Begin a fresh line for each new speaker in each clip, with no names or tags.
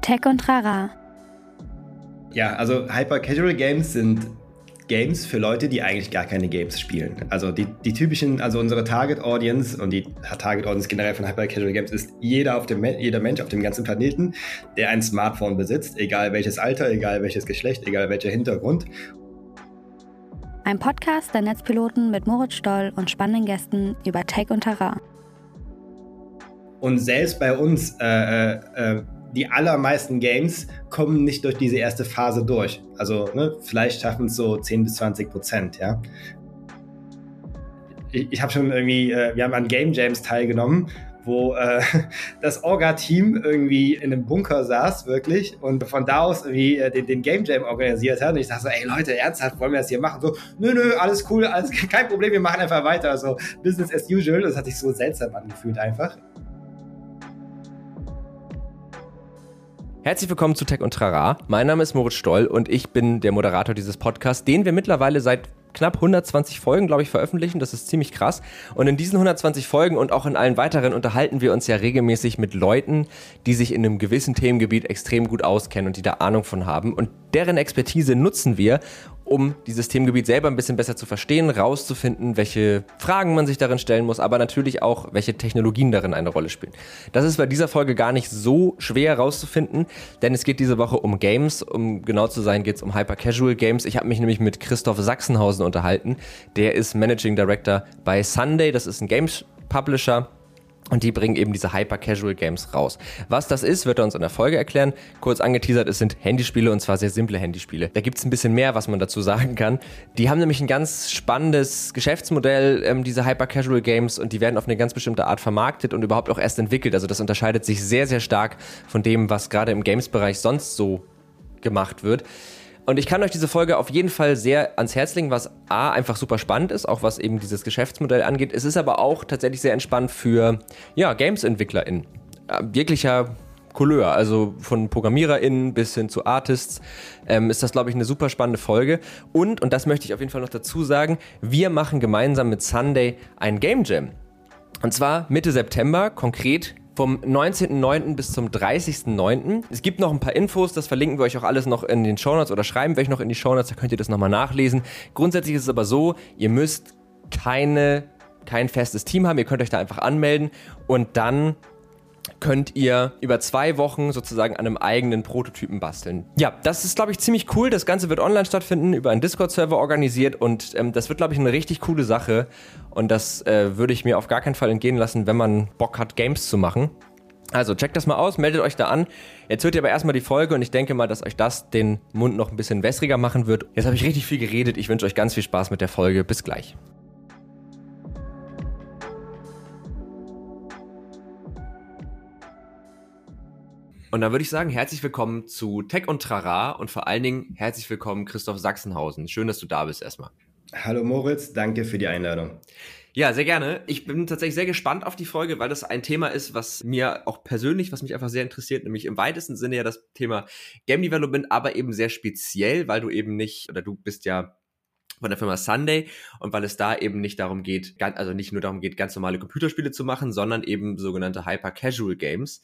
Tech und Trara.
Ja, also Hyper Casual Games sind Games für Leute, die eigentlich gar keine Games spielen. Also die, die typischen, also unsere Target Audience und die Target Audience generell von Hyper Casual Games ist jeder, auf dem, jeder Mensch auf dem ganzen Planeten, der ein Smartphone besitzt, egal welches Alter, egal welches Geschlecht, egal welcher Hintergrund.
Ein Podcast der Netzpiloten mit Moritz Stoll und spannenden Gästen über Tech und Terrain.
Und selbst bei uns äh, äh, äh die allermeisten Games kommen nicht durch diese erste Phase durch. Also ne, vielleicht schaffen es so 10 bis 20 Prozent, ja. Ich, ich habe schon irgendwie, äh, wir haben an Game Jams teilgenommen, wo äh, das Orga-Team irgendwie in einem Bunker saß, wirklich, und von da aus irgendwie äh, den, den, Game Jam organisiert hat. Und ich dachte so, ey Leute, ernsthaft, wollen wir das hier machen? So, nö, nö, alles cool, alles kein Problem, wir machen einfach weiter. So, Business as usual. Das hat sich so seltsam angefühlt einfach.
Herzlich willkommen zu Tech und Trara. Mein Name ist Moritz Stoll und ich bin der Moderator dieses Podcasts, den wir mittlerweile seit knapp 120 Folgen, glaube ich, veröffentlichen. Das ist ziemlich krass. Und in diesen 120 Folgen und auch in allen weiteren unterhalten wir uns ja regelmäßig mit Leuten, die sich in einem gewissen Themengebiet extrem gut auskennen und die da Ahnung von haben. Und deren Expertise nutzen wir, um dieses Themengebiet selber ein bisschen besser zu verstehen, rauszufinden, welche Fragen man sich darin stellen muss, aber natürlich auch, welche Technologien darin eine Rolle spielen. Das ist bei dieser Folge gar nicht so schwer rauszufinden, denn es geht diese Woche um Games. Um genau zu sein, geht es um Hyper Casual Games. Ich habe mich nämlich mit Christoph Sachsenhausen unterhalten. Der ist Managing Director bei Sunday. Das ist ein Games Publisher und die bringen eben diese Hyper-Casual-Games raus. Was das ist, wird er uns in der Folge erklären. Kurz angeteasert, es sind Handyspiele und zwar sehr simple Handyspiele. Da gibt es ein bisschen mehr, was man dazu sagen kann. Die haben nämlich ein ganz spannendes Geschäftsmodell, ähm, diese Hyper-Casual-Games, und die werden auf eine ganz bestimmte Art vermarktet und überhaupt auch erst entwickelt. Also das unterscheidet sich sehr, sehr stark von dem, was gerade im Games-Bereich sonst so gemacht wird. Und ich kann euch diese Folge auf jeden Fall sehr ans Herz legen, was A einfach super spannend ist, auch was eben dieses Geschäftsmodell angeht. Es ist aber auch tatsächlich sehr entspannt für ja, Games-EntwicklerInnen. Äh, jeglicher Couleur, also von ProgrammiererInnen bis hin zu Artists, ähm, ist das, glaube ich, eine super spannende Folge. Und, und das möchte ich auf jeden Fall noch dazu sagen, wir machen gemeinsam mit Sunday ein Game Jam. Und zwar Mitte September, konkret vom 19.09. bis zum 30.09. Es gibt noch ein paar Infos, das verlinken wir euch auch alles noch in den Shownotes oder schreiben wir euch noch in die Shownotes, da könnt ihr das nochmal nachlesen. Grundsätzlich ist es aber so, ihr müsst keine, kein festes Team haben, ihr könnt euch da einfach anmelden und dann könnt ihr über zwei Wochen sozusagen an einem eigenen Prototypen basteln. Ja, das ist, glaube ich, ziemlich cool. Das Ganze wird online stattfinden, über einen Discord-Server organisiert und ähm, das wird, glaube ich, eine richtig coole Sache. Und das äh, würde ich mir auf gar keinen Fall entgehen lassen, wenn man Bock hat, Games zu machen. Also checkt das mal aus, meldet euch da an. Jetzt hört ihr aber erstmal die Folge und ich denke mal, dass euch das den Mund noch ein bisschen wässriger machen wird. Jetzt habe ich richtig viel geredet. Ich wünsche euch ganz viel Spaß mit der Folge. Bis gleich. Und dann würde ich sagen, herzlich willkommen zu Tech und Trara und vor allen Dingen herzlich willkommen Christoph Sachsenhausen. Schön, dass du da bist erstmal.
Hallo Moritz, danke für die Einladung.
Ja, sehr gerne. Ich bin tatsächlich sehr gespannt auf die Folge, weil das ein Thema ist, was mir auch persönlich, was mich einfach sehr interessiert, nämlich im weitesten Sinne ja das Thema Game Development, aber eben sehr speziell, weil du eben nicht, oder du bist ja von der Firma Sunday und weil es da eben nicht darum geht, also nicht nur darum geht, ganz normale Computerspiele zu machen, sondern eben sogenannte Hyper Casual Games.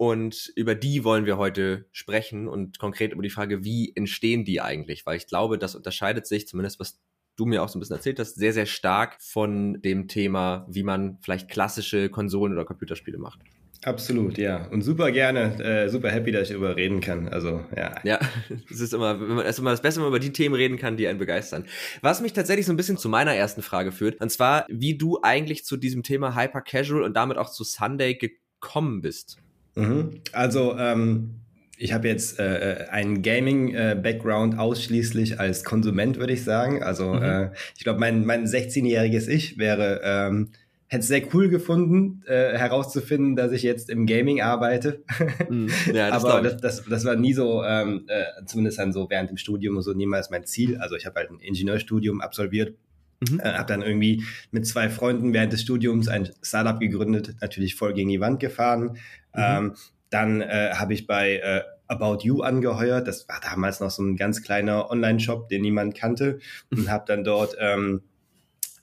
Und über die wollen wir heute sprechen und konkret über die Frage, wie entstehen die eigentlich? Weil ich glaube, das unterscheidet sich, zumindest was du mir auch so ein bisschen erzählt hast, sehr, sehr stark von dem Thema, wie man vielleicht klassische Konsolen- oder Computerspiele macht.
Absolut, ja. Und super gerne, äh, super happy, dass ich darüber reden kann. Also, ja.
Ja, es ist immer, wenn man, ist immer das Beste, wenn man über die Themen reden kann, die einen begeistern. Was mich tatsächlich so ein bisschen zu meiner ersten Frage führt, und zwar, wie du eigentlich zu diesem Thema Hyper Casual und damit auch zu Sunday gekommen bist.
Mhm. Also, ähm, ich habe jetzt äh, äh einen Gaming-Background äh, ausschließlich als Konsument, würde ich sagen. Also, mhm. äh, ich glaube, mein, mein 16-jähriges Ich wäre. Ähm, hätte es sehr cool gefunden, äh, herauszufinden, dass ich jetzt im Gaming arbeite. Mm, ja, das Aber das, das, das war nie so, ähm, äh, zumindest dann so während dem Studium so niemals mein Ziel. Also ich habe halt ein Ingenieurstudium absolviert, mhm. äh, habe dann irgendwie mit zwei Freunden während des Studiums ein Startup gegründet, natürlich voll gegen die Wand gefahren, Mhm. Ähm, dann äh, habe ich bei äh, About You angeheuert. Das war damals noch so ein ganz kleiner Online-Shop, den niemand kannte. Und habe dann dort ähm,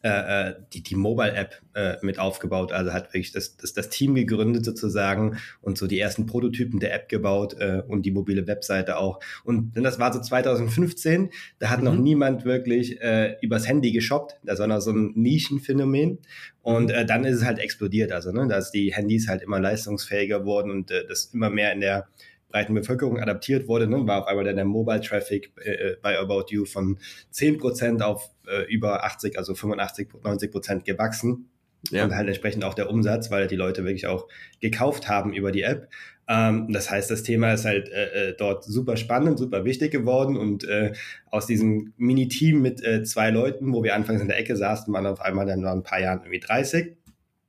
äh, äh, die, die Mobile-App äh, mit aufgebaut, also hat wirklich das, das, das Team gegründet sozusagen und so die ersten Prototypen der App gebaut äh, und die mobile Webseite auch. Und das war so 2015, da hat mhm. noch niemand wirklich äh, übers Handy geshoppt, das war noch so ein Nischenphänomen. Und äh, dann ist es halt explodiert, also ne, dass die Handys halt immer leistungsfähiger wurden und äh, das immer mehr in der breiten Bevölkerung adaptiert wurde, ne, war auf einmal dann der Mobile Traffic äh, äh bei About You von 10% auf äh, über 80, also 85, 90 Prozent gewachsen. Ja. Und halt entsprechend auch der Umsatz, weil die Leute wirklich auch gekauft haben über die App. Ähm, das heißt, das Thema ist halt äh, äh, dort super spannend, super wichtig geworden und äh, aus diesem Mini-Team mit äh, zwei Leuten, wo wir anfangs in der Ecke saßen, waren auf einmal dann nach ein paar Jahren irgendwie 30.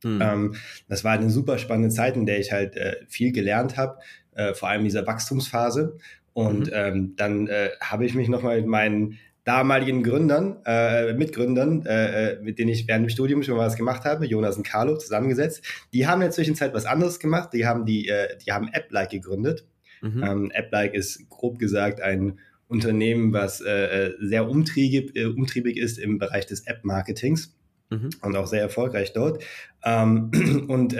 Mhm. Ähm, das war eine super spannende Zeit, in der ich halt äh, viel gelernt habe, äh, vor allem dieser Wachstumsphase. Und mhm. ähm, dann äh, habe ich mich nochmal mit meinen damaligen Gründern, äh, Mitgründern, äh, äh, mit denen ich während dem Studium schon mal was gemacht habe, Jonas und Carlo, zusammengesetzt. Die haben in der Zwischenzeit was anderes gemacht. Die haben die, äh, die haben AppLike gegründet. Mhm. Ähm, AppLike ist grob gesagt ein Unternehmen, was äh, äh, sehr umtriebig, äh, umtriebig ist im Bereich des App-Marketings mhm. und auch sehr erfolgreich dort. Ähm, und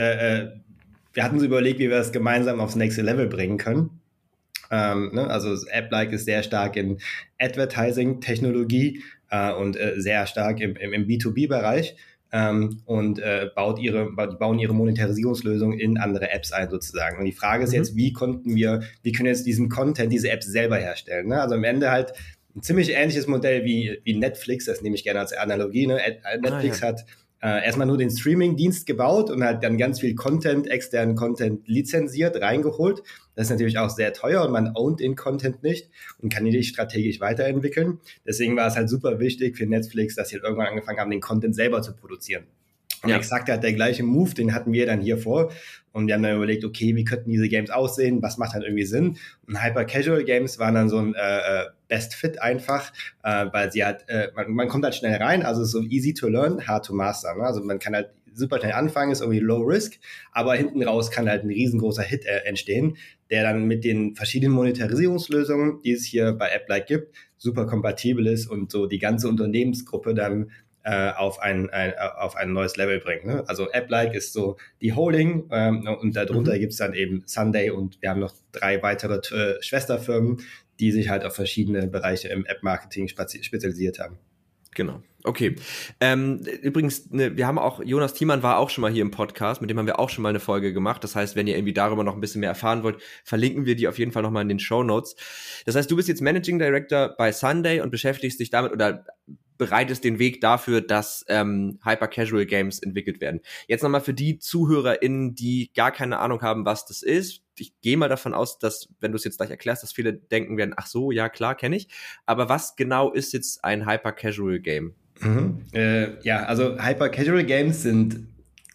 wir hatten uns überlegt, wie wir das gemeinsam aufs nächste Level bringen können. Ähm, ne? Also AppLike ist sehr stark in Advertising-Technologie äh, und äh, sehr stark im, im, im B2B-Bereich. Ähm, und äh, baut ihre, bauen ihre Monetarisierungslösung in andere Apps ein sozusagen. Und die Frage ist mhm. jetzt, wie konnten wir, wie können wir jetzt diesen Content, diese Apps selber herstellen? Ne? Also am Ende halt ein ziemlich ähnliches Modell wie, wie Netflix, das nehme ich gerne als Analogie. Ne? Netflix ah, ja. hat äh, erstmal nur den Streaming-Dienst gebaut und hat dann ganz viel Content, externen Content lizenziert, reingeholt. Das ist natürlich auch sehr teuer und man ownt den Content nicht und kann ihn nicht strategisch weiterentwickeln. Deswegen war es halt super wichtig für Netflix, dass sie halt irgendwann angefangen haben, den Content selber zu produzieren. Und ja. exakt der gleiche Move, den hatten wir dann hier vor. Und wir haben dann überlegt, okay, wie könnten diese Games aussehen? Was macht dann irgendwie Sinn? Und Hyper Casual Games waren dann so ein äh, äh Best Fit einfach, äh, weil sie halt, äh, man, man kommt halt schnell rein, also so easy to learn, hard to master. Ne? Also man kann halt super schnell anfangen, ist irgendwie low risk, aber hinten raus kann halt ein riesengroßer Hit äh, entstehen, der dann mit den verschiedenen Monetarisierungslösungen, die es hier bei AppLike gibt, super kompatibel ist und so die ganze Unternehmensgruppe dann äh, auf, ein, ein, auf ein neues Level bringt. Ne? Also AppLike ist so die Holding ähm, und darunter mhm. gibt's dann eben Sunday und wir haben noch drei weitere äh, Schwesterfirmen, die sich halt auf verschiedene Bereiche im App-Marketing spezialisiert haben.
Genau. Okay. Ähm, übrigens, ne, wir haben auch, Jonas Thiemann war auch schon mal hier im Podcast, mit dem haben wir auch schon mal eine Folge gemacht. Das heißt, wenn ihr irgendwie darüber noch ein bisschen mehr erfahren wollt, verlinken wir die auf jeden Fall nochmal in den Show Notes. Das heißt, du bist jetzt Managing Director bei Sunday und beschäftigst dich damit oder bereitest den Weg dafür, dass ähm, Hyper-Casual Games entwickelt werden. Jetzt nochmal für die ZuhörerInnen, die gar keine Ahnung haben, was das ist. Ich gehe mal davon aus, dass, wenn du es jetzt gleich erklärst, dass viele denken werden, ach so, ja klar, kenne ich. Aber was genau ist jetzt ein Hyper-Casual Game?
Mhm. Äh, ja, also Hyper-Casual Games sind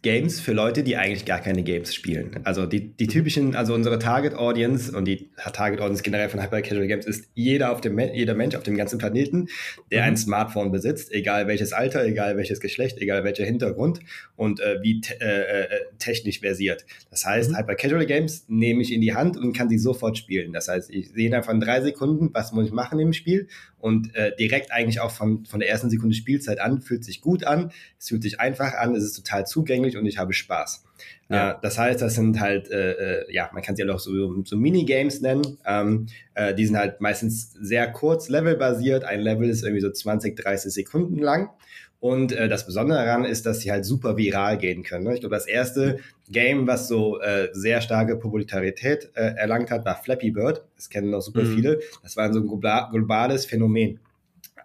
Games für Leute, die eigentlich gar keine Games spielen. Also die, die typischen, also unsere Target Audience und die Target Audience generell von Hyper Casual Games ist jeder auf dem jeder Mensch auf dem ganzen Planeten, der mhm. ein Smartphone besitzt, egal welches Alter, egal welches Geschlecht, egal welcher Hintergrund und äh, wie te äh, äh, technisch versiert. Das heißt, mhm. Hyper Casual Games nehme ich in die Hand und kann sie sofort spielen. Das heißt, ich sehe innerhalb von drei Sekunden, was muss ich machen im Spiel und äh, direkt eigentlich auch von, von der ersten Sekunde Spielzeit an, fühlt sich gut an, es fühlt sich einfach an, es ist total zugänglich und ich habe Spaß. Ja. Äh, das heißt, das sind halt, äh, äh ja, man kann sie ja auch so, so Minigames nennen. Ähm, äh, die sind halt meistens sehr kurz, levelbasiert. Ein Level ist irgendwie so 20, 30 Sekunden lang. Und äh, das Besondere daran ist, dass sie halt super viral gehen können. Ne? Ich glaube, das erste Game, was so äh, sehr starke Popularität äh, erlangt hat, war Flappy Bird. Das kennen noch super mhm. viele. Das war so ein globales Phänomen.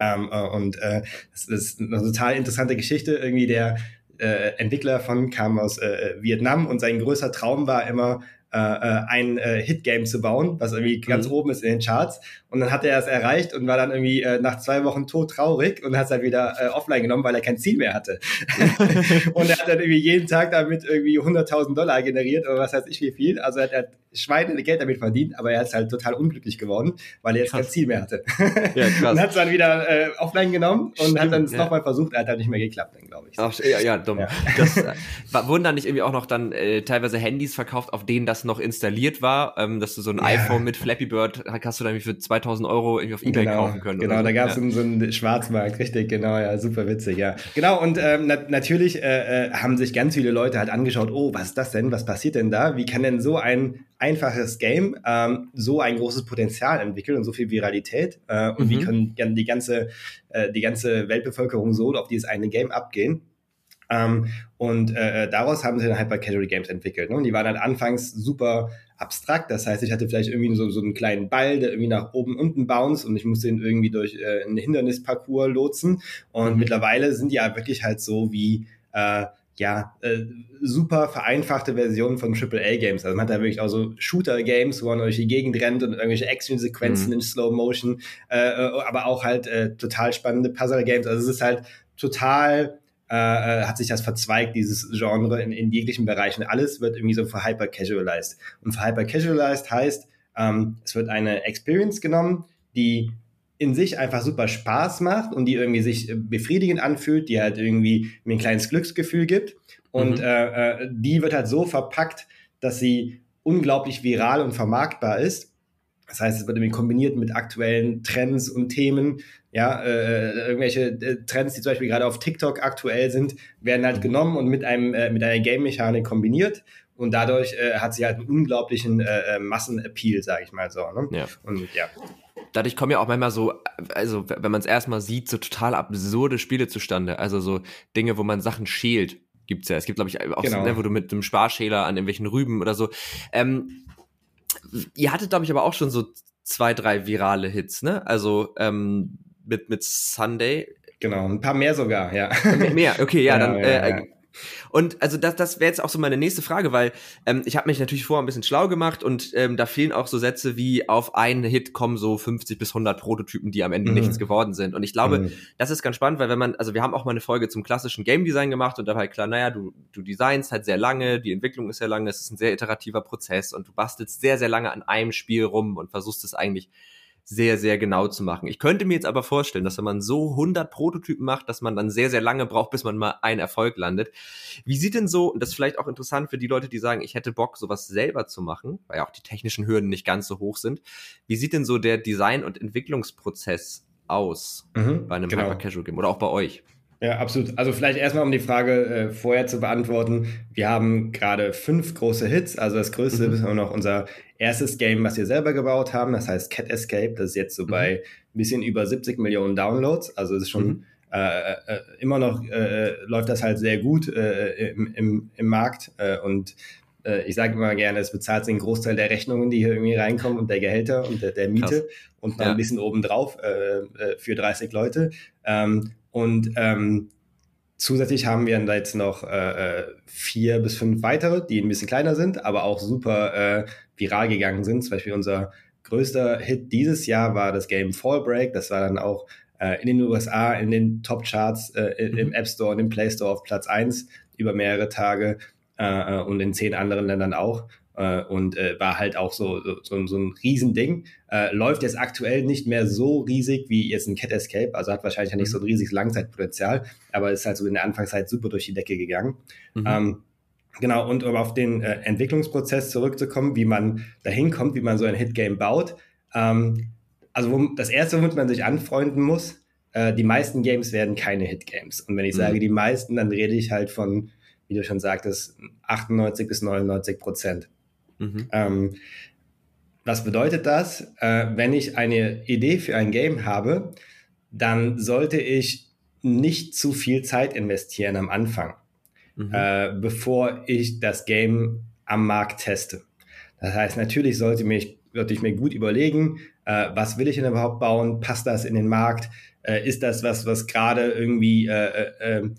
Ähm, äh, und äh, das ist eine total interessante Geschichte. Irgendwie der äh, Entwickler von kam aus äh, Vietnam und sein größter Traum war immer, äh, äh, ein äh, Hit-Game zu bauen, was irgendwie ganz mhm. oben ist in den Charts. Und dann hat er es erreicht und war dann irgendwie äh, nach zwei Wochen tot traurig und hat es halt wieder äh, offline genommen, weil er kein Ziel mehr hatte. und er hat dann irgendwie jeden Tag damit irgendwie 100.000 Dollar generiert oder was weiß ich wie viel. Also er hat, er hat Schweine Geld damit verdient, aber er ist halt total unglücklich geworden, weil er jetzt krass. kein Ziel mehr hatte. ja, krass. und hat es dann wieder äh, offline genommen und Stimmt, hat dann es ja. nochmal versucht, er hat dann nicht mehr geklappt, dann glaube ich.
Ach, ja, ja, dumm. Ja. Das, äh, wurden dann nicht irgendwie auch noch dann äh, teilweise Handys verkauft, auf denen das das noch installiert war, ähm, dass du so ein ja. iPhone mit Flappy Bird hast du dann für 2000 Euro irgendwie auf Ebay
genau,
kaufen können.
Genau, so. da gab es ja. so einen Schwarzmarkt, richtig, genau, ja, super witzig, ja. Genau, und ähm, na natürlich äh, äh, haben sich ganz viele Leute halt angeschaut, oh, was ist das denn, was passiert denn da? Wie kann denn so ein einfaches Game ähm, so ein großes Potenzial entwickeln und so viel Viralität? Äh, und mhm. wie können die ganze, äh, die ganze Weltbevölkerung so auf dieses eine Game abgehen? Ähm, und äh, äh, daraus haben sie dann Hyper Casual Games entwickelt. Ne? Und die waren halt anfangs super abstrakt. Das heißt, ich hatte vielleicht irgendwie so, so einen kleinen Ball, der irgendwie nach oben unten bounce und ich musste ihn irgendwie durch äh, einen Hindernisparcours lotsen. Und mhm. mittlerweile sind die ja wirklich halt so wie äh, ja, äh, super vereinfachte Versionen von AAA-Games. Also man hat da wirklich auch so Shooter-Games, wo man durch die Gegend rennt und irgendwelche Action-Sequenzen mhm. in Slow-Motion, äh, äh, aber auch halt äh, total spannende Puzzle-Games. Also es ist halt total äh, äh, hat sich das verzweigt, dieses Genre in, in jeglichen Bereichen. Alles wird irgendwie so für hyper-casualized. Und für hyper-casualized heißt, ähm, es wird eine Experience genommen, die in sich einfach super Spaß macht und die irgendwie sich befriedigend anfühlt, die halt irgendwie mir ein kleines Glücksgefühl gibt. Und mhm. äh, äh, die wird halt so verpackt, dass sie unglaublich viral und vermarktbar ist. Das heißt, es wird irgendwie kombiniert mit aktuellen Trends und Themen. Ja, äh, äh, irgendwelche äh, Trends, die zum Beispiel gerade auf TikTok aktuell sind, werden halt genommen und mit einem äh, mit einer Game-Mechanik kombiniert und dadurch äh, hat sie halt einen unglaublichen äh, Massenappeal, sage ich mal so. Ne?
Ja. Und ja. Dadurch kommen ja auch manchmal so, also wenn man es erstmal sieht, so total absurde Spiele zustande. Also so Dinge, wo man Sachen schält, gibt's ja. Es gibt, glaube ich, auch genau. so, ne, wo du mit einem Sparschäler an irgendwelchen Rüben oder so. Ähm, ihr hattet, glaube ich, aber auch schon so zwei, drei virale Hits, ne? Also ähm, mit, mit Sunday.
Genau, ein paar mehr sogar, ja.
Mehr, okay, ja, ja dann. Ja, äh, ja. Und also das, das wäre jetzt auch so meine nächste Frage, weil ähm, ich habe mich natürlich vorher ein bisschen schlau gemacht und ähm, da fehlen auch so Sätze wie auf einen Hit kommen so 50 bis 100 Prototypen, die am Ende mhm. nichts geworden sind. Und ich glaube, mhm. das ist ganz spannend, weil wenn man, also wir haben auch mal eine Folge zum klassischen Game Design gemacht und da war halt klar, naja, du, du designst halt sehr lange, die Entwicklung ist sehr lange, es ist ein sehr iterativer Prozess und du bastelst sehr, sehr lange an einem Spiel rum und versuchst es eigentlich sehr, sehr genau zu machen. Ich könnte mir jetzt aber vorstellen, dass wenn man so 100 Prototypen macht, dass man dann sehr, sehr lange braucht, bis man mal einen Erfolg landet. Wie sieht denn so, und das ist vielleicht auch interessant für die Leute, die sagen, ich hätte Bock, sowas selber zu machen, weil ja auch die technischen Hürden nicht ganz so hoch sind. Wie sieht denn so der Design- und Entwicklungsprozess aus mhm, bei einem genau. Hyper-Casual-Game oder auch bei euch?
Ja, absolut. Also vielleicht erstmal, um die Frage äh, vorher zu beantworten. Wir haben gerade fünf große Hits. Also das größte mhm. ist immer noch unser erstes Game, was wir selber gebaut haben. Das heißt Cat Escape. Das ist jetzt so mhm. bei ein bisschen über 70 Millionen Downloads. Also es ist schon mhm. äh, äh, immer noch, äh, läuft das halt sehr gut äh, im, im, im Markt. Äh, und äh, ich sage immer gerne, es bezahlt den Großteil der Rechnungen, die hier irgendwie reinkommen und der Gehälter und der, der Miete Krass. und noch ja. ein bisschen obendrauf äh, äh für 30 Leute. Ähm, und ähm, zusätzlich haben wir dann jetzt noch äh, äh, vier bis fünf weitere, die ein bisschen kleiner sind, aber auch super äh, viral gegangen sind. Zum Beispiel unser größter Hit dieses Jahr war das Game Fallbreak. Das war dann auch äh, in den USA in den Top-Charts äh, im mhm. App Store und im Play Store auf Platz eins über mehrere Tage äh, äh und in zehn anderen Ländern auch äh, und äh, war halt auch so, so, so ein Riesending. Äh, läuft jetzt aktuell nicht mehr so riesig wie jetzt ein Cat Escape, also hat wahrscheinlich ja nicht so ein mhm. riesiges Langzeitpotenzial, aber ist halt so in der Anfangszeit super durch die Decke gegangen. Mhm. Ähm, genau, und um auf den äh, Entwicklungsprozess zurückzukommen, wie man dahin kommt, wie man so ein Hitgame baut. Ähm, also wo, das erste, womit man sich anfreunden muss, äh, die meisten Games werden keine Hitgames. Und wenn ich mhm. sage die meisten, dann rede ich halt von, wie du schon sagtest, 98 bis 99 Prozent. Mhm. Ähm, was bedeutet das? Äh, wenn ich eine Idee für ein Game habe, dann sollte ich nicht zu viel Zeit investieren am Anfang, mhm. äh, bevor ich das Game am Markt teste. Das heißt, natürlich sollte, mich, sollte ich mir gut überlegen, äh, was will ich denn überhaupt bauen? Passt das in den Markt? Äh, ist das was, was gerade irgendwie äh, äh,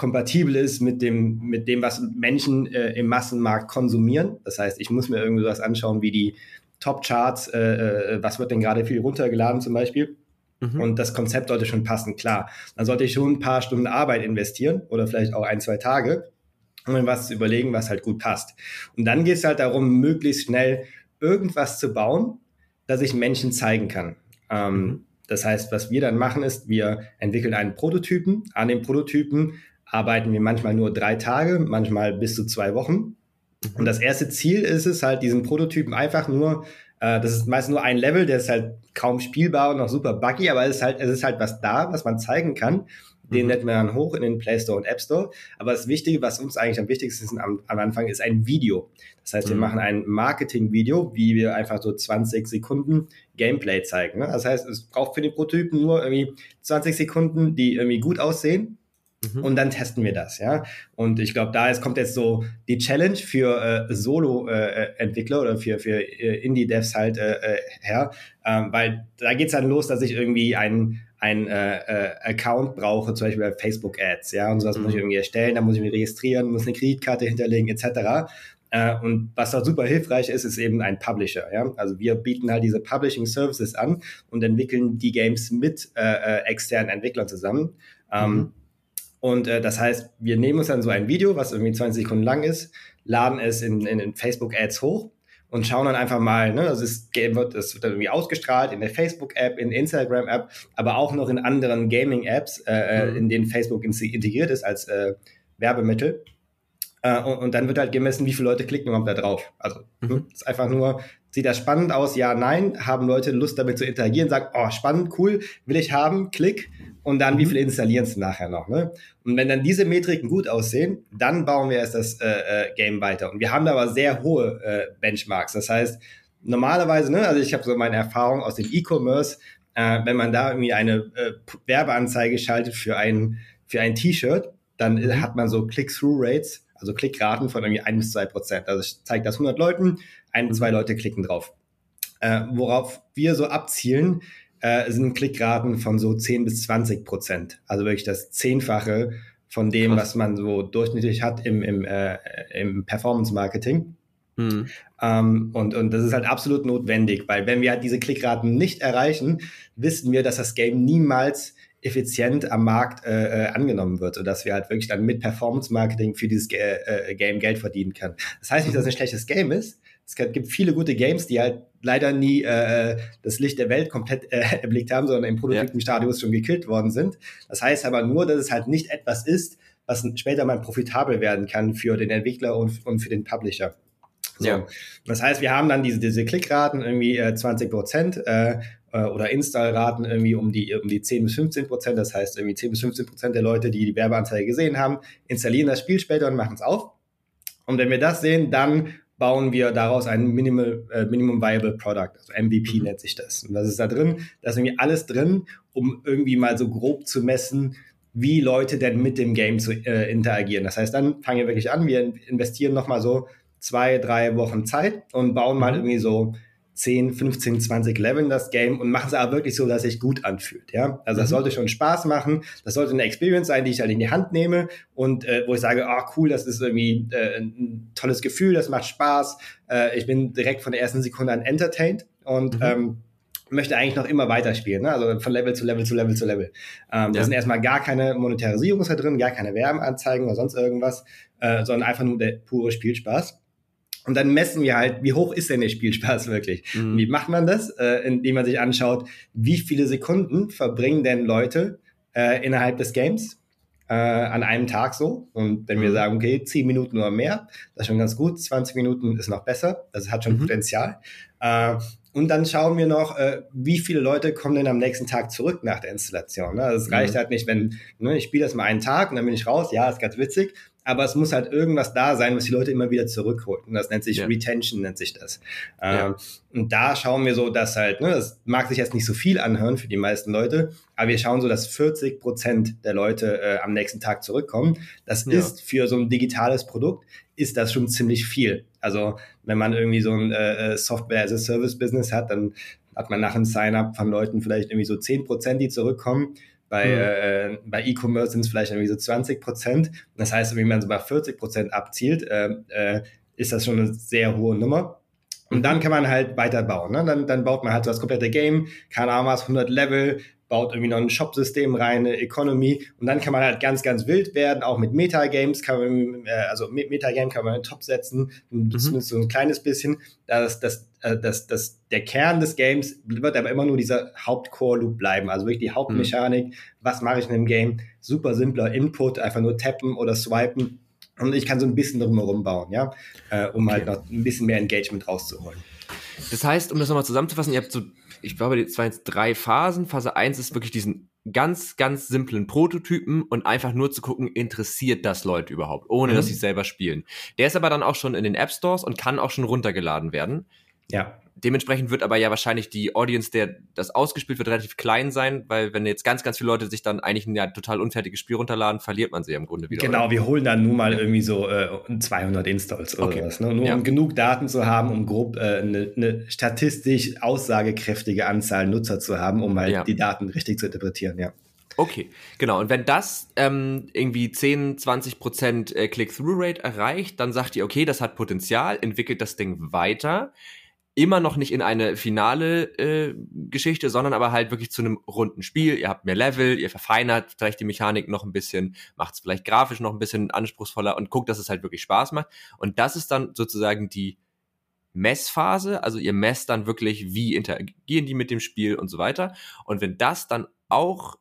kompatibel ist mit dem, mit dem, was Menschen äh, im Massenmarkt konsumieren. Das heißt, ich muss mir irgendwie was anschauen wie die Top-Charts, äh, äh, was wird denn gerade viel runtergeladen zum Beispiel. Mhm. Und das Konzept sollte schon passen, klar. Dann sollte ich schon ein paar Stunden Arbeit investieren oder vielleicht auch ein, zwei Tage, um mir was zu überlegen, was halt gut passt. Und dann geht es halt darum, möglichst schnell irgendwas zu bauen, das ich Menschen zeigen kann. Ähm, mhm. Das heißt, was wir dann machen, ist, wir entwickeln einen Prototypen. An dem Prototypen arbeiten wir manchmal nur drei Tage, manchmal bis zu zwei Wochen. Mhm. Und das erste Ziel ist es halt, diesen Prototypen einfach nur, äh, das ist meist nur ein Level, der ist halt kaum spielbar und noch super buggy, aber es ist halt, es ist halt was da, was man zeigen kann. Den mhm. lädt man dann hoch in den Play Store und App Store. Aber das Wichtige, was uns eigentlich am wichtigsten ist am, am Anfang, ist ein Video. Das heißt, wir mhm. machen ein Marketing-Video, wie wir einfach so 20 Sekunden Gameplay zeigen. Ne? Das heißt, es braucht für den Prototypen nur irgendwie 20 Sekunden, die irgendwie gut aussehen. Mhm. Und dann testen wir das, ja. Und ich glaube, da ist, kommt jetzt so die Challenge für äh, Solo-Entwickler äh, oder für, für äh, Indie-Devs halt äh, äh, her, ähm, weil da geht's dann los, dass ich irgendwie einen ein äh, äh, Account brauche, zum Beispiel bei Facebook Ads, ja, und sowas mhm. muss ich mhm. irgendwie erstellen, da muss ich mich registrieren, muss eine Kreditkarte hinterlegen, etc. Äh, und was da super hilfreich ist, ist eben ein Publisher, ja. Also wir bieten halt diese Publishing Services an und entwickeln die Games mit äh, äh, externen Entwicklern zusammen. Ähm, mhm. Und äh, das heißt, wir nehmen uns dann so ein Video, was irgendwie 20 Sekunden lang ist, laden es in, in, in Facebook Ads hoch und schauen dann einfach mal, ne, das ist, wird, das wird dann irgendwie ausgestrahlt in der Facebook-App, in der Instagram-App, aber auch noch in anderen Gaming-Apps, äh, äh, mhm. in denen Facebook integriert ist als äh, Werbemittel. Äh, und, und, dann wird halt gemessen, wie viele Leute klicken überhaupt da drauf. Also mhm. ist einfach nur, sieht das spannend aus? Ja, nein. Haben Leute Lust damit zu interagieren? Sagen, oh, spannend, cool, will ich haben, klick. Und dann, wie mhm. viele installieren es nachher noch? Ne? Und wenn dann diese Metriken gut aussehen, dann bauen wir erst das äh, äh, Game weiter. Und wir haben da aber sehr hohe äh, Benchmarks. Das heißt, normalerweise, ne, also ich habe so meine Erfahrung aus dem E-Commerce, äh, wenn man da irgendwie eine äh, Werbeanzeige schaltet für ein, für ein T-Shirt, dann mhm. hat man so Click-Through-Rates also Klickraten von irgendwie ein bis zwei Prozent. Also ich zeige das 100 Leuten, ein, mhm. zwei Leute klicken drauf. Äh, worauf wir so abzielen, äh, sind Klickraten von so 10 bis 20 Prozent. Also wirklich das Zehnfache von dem, Krass. was man so durchschnittlich hat im, im, äh, im Performance-Marketing. Mhm. Ähm, und, und das ist halt absolut notwendig, weil wenn wir halt diese Klickraten nicht erreichen, wissen wir, dass das Game niemals effizient am Markt äh, äh, angenommen wird, sodass wir halt wirklich dann mit Performance-Marketing für dieses äh, Game Geld verdienen können. Das heißt nicht, dass es ein schlechtes Game ist. Es gibt viele gute Games, die halt leider nie äh, das Licht der Welt komplett äh, erblickt haben, sondern im Prototypenstadium ja. schon gekillt worden sind. Das heißt aber nur, dass es halt nicht etwas ist, was später mal profitabel werden kann für den Entwickler und, und für den Publisher. So. Ja. Das heißt, wir haben dann diese, diese Klickraten irgendwie äh, 20 Prozent äh, äh, oder Installraten irgendwie um die, um die 10 bis 15 Prozent. Das heißt, irgendwie 10 bis 15 Prozent der Leute, die die Werbeanzeige gesehen haben, installieren das Spiel später und machen es auf. Und wenn wir das sehen, dann bauen wir daraus ein Minimal, äh, Minimum Viable Product, also MVP mhm. nennt sich das. Und das ist da drin, da ist irgendwie alles drin, um irgendwie mal so grob zu messen, wie Leute denn mit dem Game zu äh, interagieren. Das heißt, dann fangen wir wirklich an, wir investieren nochmal so zwei, drei Wochen Zeit und bauen mal mhm. irgendwie so 10, 15, 20 Leveln das Game und machen es aber wirklich so, dass sich gut anfühlt. Ja, also das mhm. sollte schon Spaß machen. Das sollte eine Experience sein, die ich halt in die Hand nehme und äh, wo ich sage, ah oh, cool, das ist irgendwie äh, ein tolles Gefühl, das macht Spaß. Äh, ich bin direkt von der ersten Sekunde an entertained und mhm. ähm, möchte eigentlich noch immer weiterspielen, ne? also von Level zu Level zu Level zu Level. Ähm, ja. Da sind erstmal gar keine Monetarisierung da drin, gar keine Werbeanzeigen oder sonst irgendwas, äh, sondern einfach nur der pure Spielspaß. Und dann messen wir halt, wie hoch ist denn der Spielspaß wirklich? Mhm. Wie macht man das? Äh, indem man sich anschaut, wie viele Sekunden verbringen denn Leute äh, innerhalb des Games äh, an einem Tag so. Und wenn mhm. wir sagen, okay, 10 Minuten oder mehr, das ist schon ganz gut, 20 Minuten ist noch besser, das hat schon mhm. Potenzial. Äh, und dann schauen wir noch, äh, wie viele Leute kommen denn am nächsten Tag zurück nach der Installation. Ne? Also es reicht mhm. halt nicht, wenn ne, ich spiele das mal einen Tag und dann bin ich raus, ja, ist ganz witzig, aber es muss halt irgendwas da sein, was die Leute immer wieder zurückholt. Und das nennt sich ja. Retention, nennt sich das. Ja. Ähm, und da schauen wir so, dass halt, ne, das mag sich jetzt nicht so viel anhören für die meisten Leute, aber wir schauen so, dass 40 Prozent der Leute äh, am nächsten Tag zurückkommen. Das ja. ist für so ein digitales Produkt, ist das schon ziemlich viel. Also wenn man irgendwie so ein äh, äh Software-as-a-Service-Business hat, dann hat man nach einem Sign-up von Leuten vielleicht irgendwie so 10 Prozent, die zurückkommen. Bei, mhm. äh, bei E-Commerce sind es vielleicht irgendwie so 20 Prozent. Das heißt, wenn man so bei 40 Prozent abzielt, äh, äh, ist das schon eine sehr hohe Nummer. Und dann kann man halt weiterbauen. Ne? Dann, dann baut man halt so das komplette Game, keine Ahnung was, 100 Level, baut irgendwie noch ein Shop-System rein, eine Economy und dann kann man halt ganz, ganz wild werden, auch mit Metagames kann man, äh, also mit Metagame kann man in den Top setzen, mhm. zumindest so ein kleines bisschen, dass das, äh, das, das, der Kern des Games wird aber immer nur dieser Hauptcore-Loop bleiben, also wirklich die Hauptmechanik, mhm. was mache ich in einem Game, super simpler Input, einfach nur tappen oder swipen Und ich kann so ein bisschen drumherum bauen, ja, äh, um okay. halt noch ein bisschen mehr Engagement rauszuholen.
Das heißt, um das nochmal zusammenzufassen, ihr habt so, ich glaube, es waren jetzt drei Phasen. Phase 1 ist wirklich diesen ganz, ganz simplen Prototypen und einfach nur zu gucken, interessiert das Leute überhaupt, ohne mhm. dass sie selber spielen. Der ist aber dann auch schon in den App Stores und kann auch schon runtergeladen werden.
Ja.
Dementsprechend wird aber ja wahrscheinlich die Audience, der das ausgespielt wird, relativ klein sein, weil wenn jetzt ganz, ganz viele Leute sich dann eigentlich ein ja total unfertiges Spiel runterladen, verliert man sie ja im Grunde wieder.
Genau, oder? wir holen dann nun mal irgendwie so äh, 200 Installs oder okay. was, ne? nur ja. um genug Daten zu haben, um grob äh, eine, eine statistisch aussagekräftige Anzahl Nutzer zu haben, um halt ja. die Daten richtig zu interpretieren, ja.
Okay, genau. Und wenn das ähm, irgendwie 10, 20 Prozent äh, Click-Through-Rate erreicht, dann sagt ihr, okay, das hat Potenzial, entwickelt das Ding weiter immer noch nicht in eine finale äh, Geschichte, sondern aber halt wirklich zu einem runden Spiel. Ihr habt mehr Level, ihr verfeinert vielleicht die Mechanik noch ein bisschen, macht es vielleicht grafisch noch ein bisschen anspruchsvoller und guckt, dass es halt wirklich Spaß macht. Und das ist dann sozusagen die Messphase, also ihr messt dann wirklich, wie interagieren die mit dem Spiel und so weiter. Und wenn das dann auch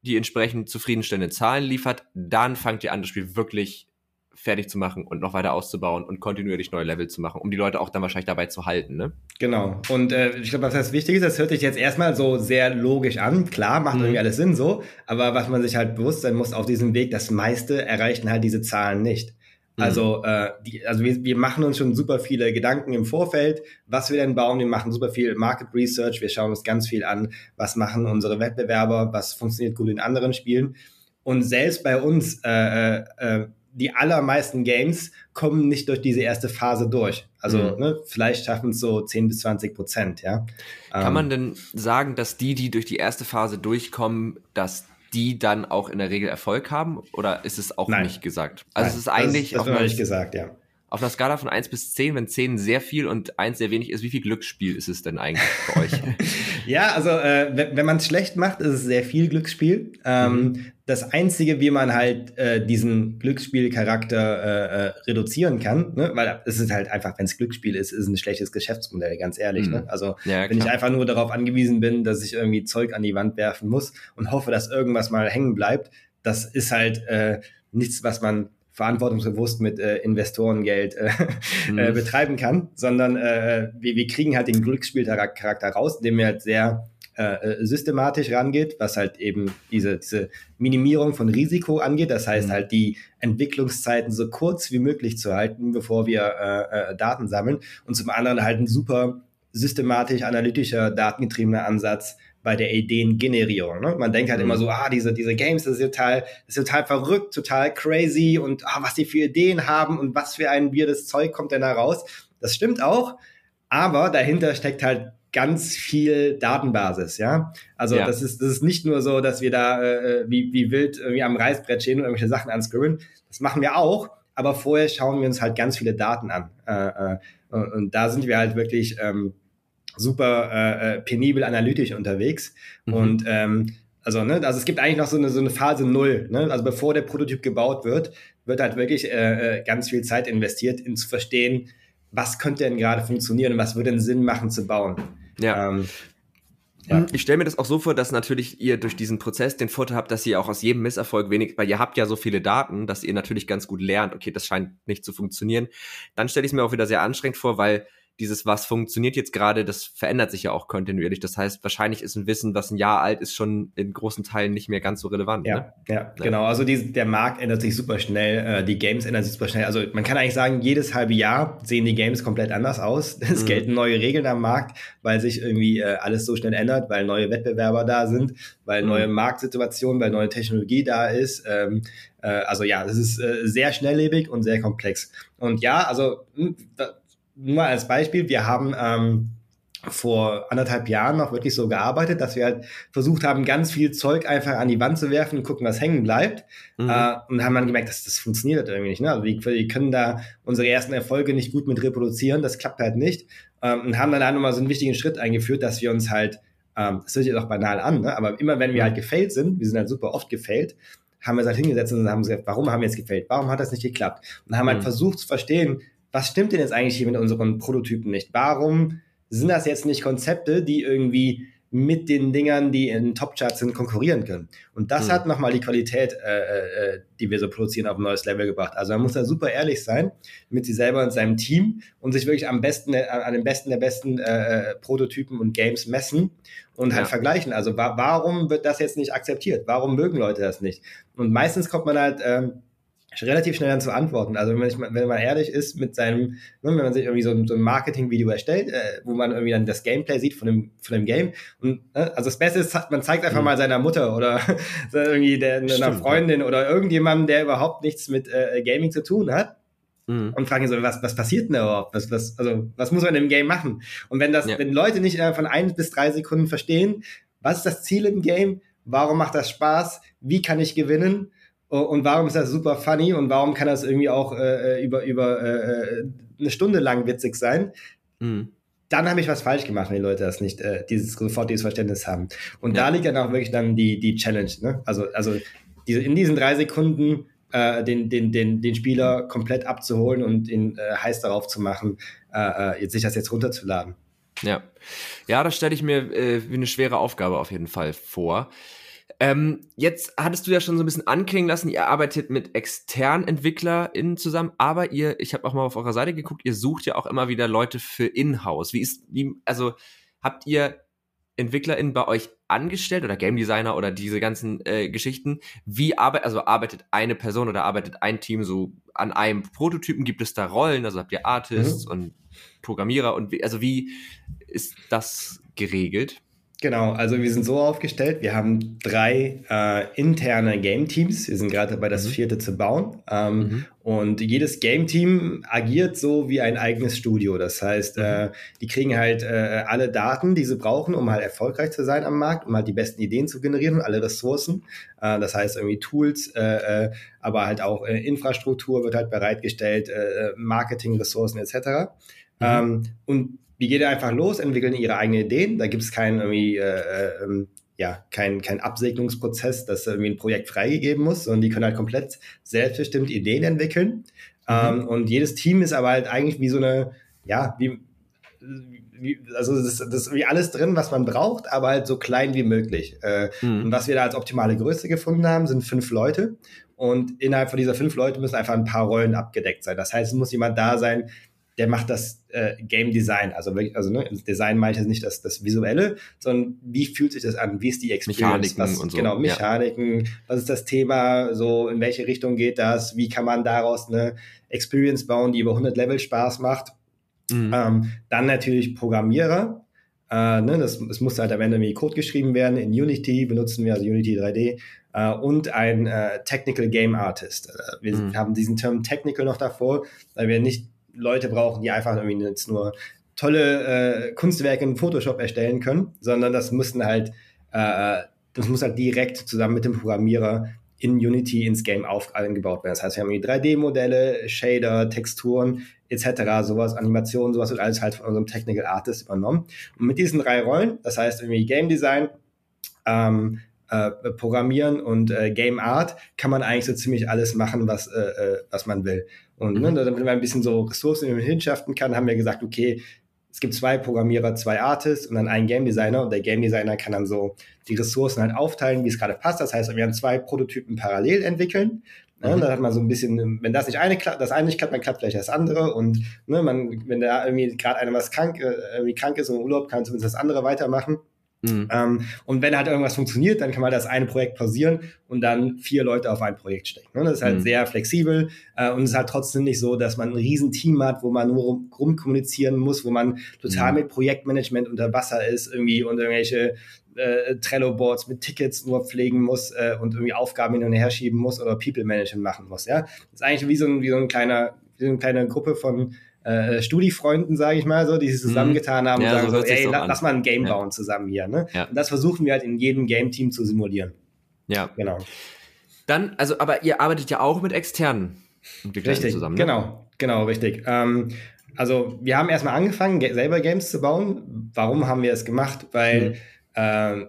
die entsprechend zufriedenstellenden Zahlen liefert, dann fangt ihr an, das Spiel wirklich fertig zu machen und noch weiter auszubauen und kontinuierlich neue Level zu machen, um die Leute auch dann wahrscheinlich dabei zu halten. Ne?
Genau. Und äh, ich glaube, was das Wichtige ist, das hört sich jetzt erstmal so sehr logisch an. Klar, macht mhm. irgendwie alles Sinn so, aber was man sich halt bewusst sein muss auf diesem Weg, das meiste erreichen halt diese Zahlen nicht. Mhm. Also, äh, die, also wir, wir machen uns schon super viele Gedanken im Vorfeld, was wir denn bauen. Wir machen super viel Market Research. Wir schauen uns ganz viel an, was machen unsere Wettbewerber, was funktioniert gut in anderen Spielen. Und selbst bei uns äh, äh, äh die allermeisten Games kommen nicht durch diese erste Phase durch. Also mhm. ne, vielleicht schaffen es so 10 bis 20 Prozent, ja.
Kann ähm, man denn sagen, dass die, die durch die erste Phase durchkommen, dass die dann auch in der Regel Erfolg haben? Oder ist es auch nein. nicht gesagt?
Also nein, es ist eigentlich. Das, das auch nicht gesagt, ja.
Auf einer Skala von 1 bis 10, wenn 10 sehr viel und 1 sehr wenig ist, wie viel Glücksspiel ist es denn eigentlich für euch?
ja, also äh, wenn, wenn man es schlecht macht, ist es sehr viel Glücksspiel. Ähm, mhm. Das Einzige, wie man halt äh, diesen Glücksspielcharakter äh, äh, reduzieren kann, ne? weil es ist halt einfach, wenn es Glücksspiel ist, ist es ein schlechtes Geschäftsmodell, ganz ehrlich. Mhm. Ne? Also ja, wenn ich einfach nur darauf angewiesen bin, dass ich irgendwie Zeug an die Wand werfen muss und hoffe, dass irgendwas mal hängen bleibt, das ist halt äh, nichts, was man verantwortungsbewusst mit äh, Investorengeld äh, mhm. äh, betreiben kann, sondern äh, wir, wir kriegen halt den Glücksspielcharakter raus, indem wir halt sehr äh, äh, systematisch rangeht, was halt eben diese, diese Minimierung von Risiko angeht. Das heißt mhm. halt die Entwicklungszeiten so kurz wie möglich zu halten, bevor wir äh, äh, Daten sammeln. Und zum anderen halt ein super systematisch analytischer, datengetriebener Ansatz, bei der Ideengenerierung. Ne? Man denkt halt mhm. immer so, ah, diese, diese Games, das ist total, das ist total verrückt, total crazy und ah, was die für Ideen haben und was für ein weirdes Zeug kommt denn da raus. Das stimmt auch, aber dahinter steckt halt ganz viel Datenbasis, ja. Also ja. das ist das ist nicht nur so, dass wir da äh, wie, wie wild irgendwie am Reißbrett stehen und irgendwelche Sachen anscrollen. Das machen wir auch, aber vorher schauen wir uns halt ganz viele Daten an. Äh, äh, und, und da sind wir halt wirklich ähm, super äh, äh, penibel analytisch unterwegs. Mhm. Und ähm, also, ne, also es gibt eigentlich noch so eine, so eine Phase Null. Ne? Also bevor der Prototyp gebaut wird, wird halt wirklich äh, äh, ganz viel Zeit investiert, in zu verstehen, was könnte denn gerade funktionieren und was würde denn Sinn machen zu bauen.
Ja. Ähm, ja. Ich stelle mir das auch so vor, dass natürlich ihr durch diesen Prozess den Vorteil habt, dass ihr auch aus jedem Misserfolg wenig, weil ihr habt ja so viele Daten, dass ihr natürlich ganz gut lernt, okay, das scheint nicht zu funktionieren. Dann stelle ich es mir auch wieder sehr anstrengend vor, weil dieses, was funktioniert jetzt gerade, das verändert sich ja auch kontinuierlich. Das heißt, wahrscheinlich ist ein Wissen, was ein Jahr alt ist, schon in großen Teilen nicht mehr ganz so relevant.
Ja,
ne?
ja, genau. Also die, der Markt ändert sich super schnell, äh, die Games ändern sich super schnell. Also man kann eigentlich sagen, jedes halbe Jahr sehen die Games komplett anders aus. Es mhm. gelten neue Regeln am Markt, weil sich irgendwie äh, alles so schnell ändert, weil neue Wettbewerber da sind, weil mhm. neue Marktsituationen, weil neue Technologie da ist. Ähm, äh, also ja, es ist äh, sehr schnelllebig und sehr komplex. Und ja, also hm, nur als Beispiel, wir haben ähm, vor anderthalb Jahren noch wirklich so gearbeitet, dass wir halt versucht haben, ganz viel Zeug einfach an die Wand zu werfen und gucken, was hängen bleibt. Mhm. Äh, und haben dann gemerkt, dass das funktioniert halt irgendwie nicht. Ne? Also wir, wir, können da unsere ersten Erfolge nicht gut mit reproduzieren, das klappt halt nicht. Ähm, und haben dann halt nochmal so einen wichtigen Schritt eingeführt, dass wir uns halt, ähm, das hört sich jetzt auch banal an, ne? aber immer wenn wir halt gefailt sind, wir sind halt super oft gefailt, haben wir es halt hingesetzt und haben gesagt, warum haben wir jetzt gefailt? Warum hat das nicht geklappt? Und haben halt mhm. versucht zu verstehen, was stimmt denn jetzt eigentlich hier mit unseren Prototypen nicht? Warum sind das jetzt nicht Konzepte, die irgendwie mit den Dingern, die in Top-Charts sind, konkurrieren können. Und das mhm. hat nochmal die Qualität, äh, äh, die wir so produzieren, auf ein neues Level gebracht. Also man muss da super ehrlich sein mit sich selber und seinem Team und sich wirklich am besten, äh, an den besten der besten äh, Prototypen und Games messen und halt ja. vergleichen. Also wa warum wird das jetzt nicht akzeptiert? Warum mögen Leute das nicht? Und meistens kommt man halt ähm, relativ schnell dann zu antworten. Also wenn man, wenn man ehrlich ist mit seinem, ne, wenn man sich irgendwie so, ein, so ein Marketing-Video erstellt, äh, wo man irgendwie dann das Gameplay sieht von dem, von dem Game. Und äh, also das Beste ist, man zeigt einfach mhm. mal seiner Mutter oder irgendwie der, einer Freundin ja. oder irgendjemandem, der überhaupt nichts mit äh, Gaming zu tun hat. Mhm. Und fragen so, was, was passiert denn da überhaupt? Was, was, also, was muss man im Game machen? Und wenn das, ja. wenn Leute nicht von ein bis drei Sekunden verstehen, was ist das Ziel im Game? Warum macht das Spaß? Wie kann ich gewinnen? Und warum ist das super funny und warum kann das irgendwie auch äh, äh über, über äh, eine Stunde lang witzig sein? Mhm. Dann habe ich was falsch gemacht, wenn die Leute das nicht, äh, dieses sofort dieses Verständnis haben. Und ja. da liegt dann auch wirklich dann die, die Challenge. Ne? Also, also diese, in diesen drei Sekunden äh, den, den, den, den Spieler komplett abzuholen und ihn äh, heiß darauf zu machen, äh, äh sich das jetzt runterzuladen.
Ja, ja, das stelle ich mir äh, wie eine schwere Aufgabe auf jeden Fall vor. Ähm, jetzt hattest du ja schon so ein bisschen anklingen lassen, ihr arbeitet mit externen EntwicklerInnen zusammen, aber ihr, ich habe auch mal auf eurer Seite geguckt, ihr sucht ja auch immer wieder Leute für Inhouse. Wie ist, wie, also habt ihr EntwicklerInnen bei euch angestellt oder Game Designer oder diese ganzen äh, Geschichten? Wie arbeitet, also arbeitet eine Person oder arbeitet ein Team so an einem Prototypen? Gibt es da Rollen? Also habt ihr Artists mhm. und Programmierer und wie, also wie ist das geregelt?
Genau, also wir sind so aufgestellt, wir haben drei äh, interne Game-Teams, wir sind gerade dabei, das mhm. vierte zu bauen. Ähm, mhm. Und jedes Game-Team agiert so wie ein eigenes Studio. Das heißt, mhm. äh, die kriegen halt äh, alle Daten, die sie brauchen, um halt erfolgreich zu sein am Markt, um halt die besten Ideen zu generieren und alle Ressourcen. Äh, das heißt irgendwie Tools, äh, äh, aber halt auch äh, Infrastruktur wird halt bereitgestellt, äh, Marketing-Ressourcen etc. Mhm. Ähm, und die geht einfach los, entwickeln ihre eigenen Ideen. Da gibt es keinen irgendwie, äh, äh, ja, kein, kein Absegnungsprozess, dass irgendwie ein Projekt freigegeben muss, sondern die können halt komplett selbstbestimmt Ideen entwickeln. Mhm. Ähm, und jedes Team ist aber halt eigentlich wie so eine, ja, wie, wie also das, das ist wie alles drin, was man braucht, aber halt so klein wie möglich. Äh, mhm. Und was wir da als optimale Größe gefunden haben, sind fünf Leute. Und innerhalb von dieser fünf Leute müssen einfach ein paar Rollen abgedeckt sein. Das heißt, es muss jemand da sein, der macht das äh, Game Design. Also, also ne, Design meine ich jetzt nicht das, das Visuelle, sondern wie fühlt sich das an? Wie ist die Experience?
Mechaniken was, und so.
Genau, Mechaniken. Ja. Was ist das Thema? So, in welche Richtung geht das? Wie kann man daraus eine Experience bauen, die über 100 Level Spaß macht? Mhm. Ähm, dann natürlich Programmierer. Äh, ne, das, es muss halt am Ende irgendwie Code geschrieben werden. In Unity benutzen wir also Unity 3D. Uh, äh, und ein uh, Technical Game Artist. Uh, wir mhm. haben diesen Term Technical noch davor, weil wir nicht Leute brauchen, die einfach irgendwie jetzt nur tolle äh, Kunstwerke in Photoshop erstellen können, sondern das müssten halt, äh, das muss halt direkt zusammen mit dem Programmierer in Unity ins Game auf, eingebaut werden. Das heißt, wir haben 3D-Modelle, Shader, Texturen etc., sowas, Animationen, sowas wird alles halt von unserem Technical Artist übernommen. Und mit diesen drei Rollen, das heißt irgendwie Game Design, ähm, äh, Programmieren und äh, Game Art, kann man eigentlich so ziemlich alles machen, was, äh, äh was man will. Und ne, mhm. ne, damit man ein bisschen so Ressourcen hinschaften kann, haben wir gesagt, okay, es gibt zwei Programmierer, zwei Artists und dann einen Game Designer und der Game Designer kann dann so die Ressourcen halt aufteilen, wie es gerade passt. Das heißt, wir haben zwei Prototypen parallel entwickeln. Ne, mhm. Dann hat man so ein bisschen, wenn das nicht eine klappt, das eine nicht klappt, dann klappt vielleicht das andere. Und ne, man, wenn da irgendwie gerade einer was krank, äh, irgendwie krank ist und im Urlaub, kann zumindest das andere weitermachen. Mhm. Ähm, und wenn halt irgendwas funktioniert, dann kann man das eine Projekt pausieren und dann vier Leute auf ein Projekt stecken. Ne? Das ist halt mhm. sehr flexibel äh, und es ist halt trotzdem nicht so, dass man ein Riesenteam hat, wo man nur rum, rumkommunizieren muss, wo man total mhm. mit Projektmanagement unter Wasser ist irgendwie und irgendwelche äh, Trello-Boards mit Tickets nur pflegen muss äh, und irgendwie Aufgaben hin und her schieben muss oder People-Management machen muss. Ja, das ist eigentlich wie so ein, wie so ein kleiner, wie so eine kleine Gruppe von äh, Studifreunden, sage ich mal so, die sich mhm. zusammengetan haben ja, und sagen so, so ey, la, lass mal ein Game ja. bauen zusammen hier. Ne? Ja. Und das versuchen wir halt in jedem Game-Team zu simulieren.
Ja. Genau. Dann, also, aber ihr arbeitet ja auch mit externen
Entwicklern richtig, zusammen. Ne? Genau, genau, richtig. Ähm, also wir haben erstmal angefangen, selber Games zu bauen. Warum haben wir es gemacht? Weil mhm. äh,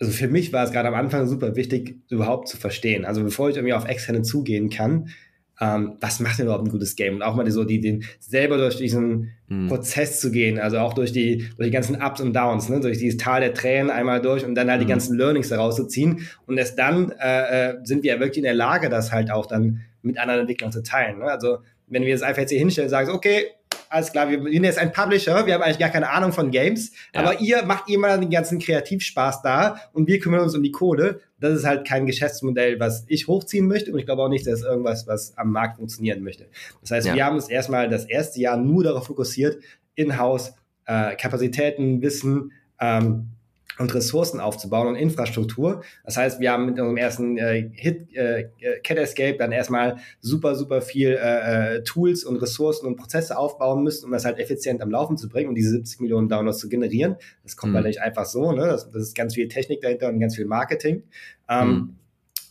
also für mich war es gerade am Anfang super wichtig, überhaupt zu verstehen. Also bevor ich irgendwie auf externe zugehen kann, ähm, was macht denn überhaupt ein gutes Game? Und auch mal so die, den selber durch diesen mhm. Prozess zu gehen, also auch durch die, durch die ganzen Ups und Downs, ne? durch dieses Tal der Tränen einmal durch und dann halt mhm. die ganzen Learnings daraus zu ziehen. Und erst dann äh, äh, sind wir wirklich in der Lage, das halt auch dann mit anderen Entwicklern zu teilen. Ne? Also wenn wir es einfach jetzt hier hinstellen und sagen, okay, alles klar, wir sind jetzt ein Publisher, wir haben eigentlich gar keine Ahnung von Games, ja. aber ihr macht immer den ganzen Kreativspaß da und wir kümmern uns um die Kohle. Das ist halt kein Geschäftsmodell, was ich hochziehen möchte und ich glaube auch nicht, dass irgendwas, was am Markt funktionieren möchte. Das heißt, ja. wir haben uns erstmal das erste Jahr nur darauf fokussiert, in-house äh, Kapazitäten, Wissen, ähm, und Ressourcen aufzubauen und Infrastruktur. Das heißt, wir haben mit unserem ersten äh, Hit äh, Cat Escape dann erstmal super, super viel äh, äh, Tools und Ressourcen und Prozesse aufbauen müssen, um das halt effizient am Laufen zu bringen und diese 70 Millionen Downloads zu generieren. Das kommt mhm. halt nicht einfach so, ne? Das, das, ist ganz viel Technik dahinter und ganz viel Marketing. Ähm, mhm.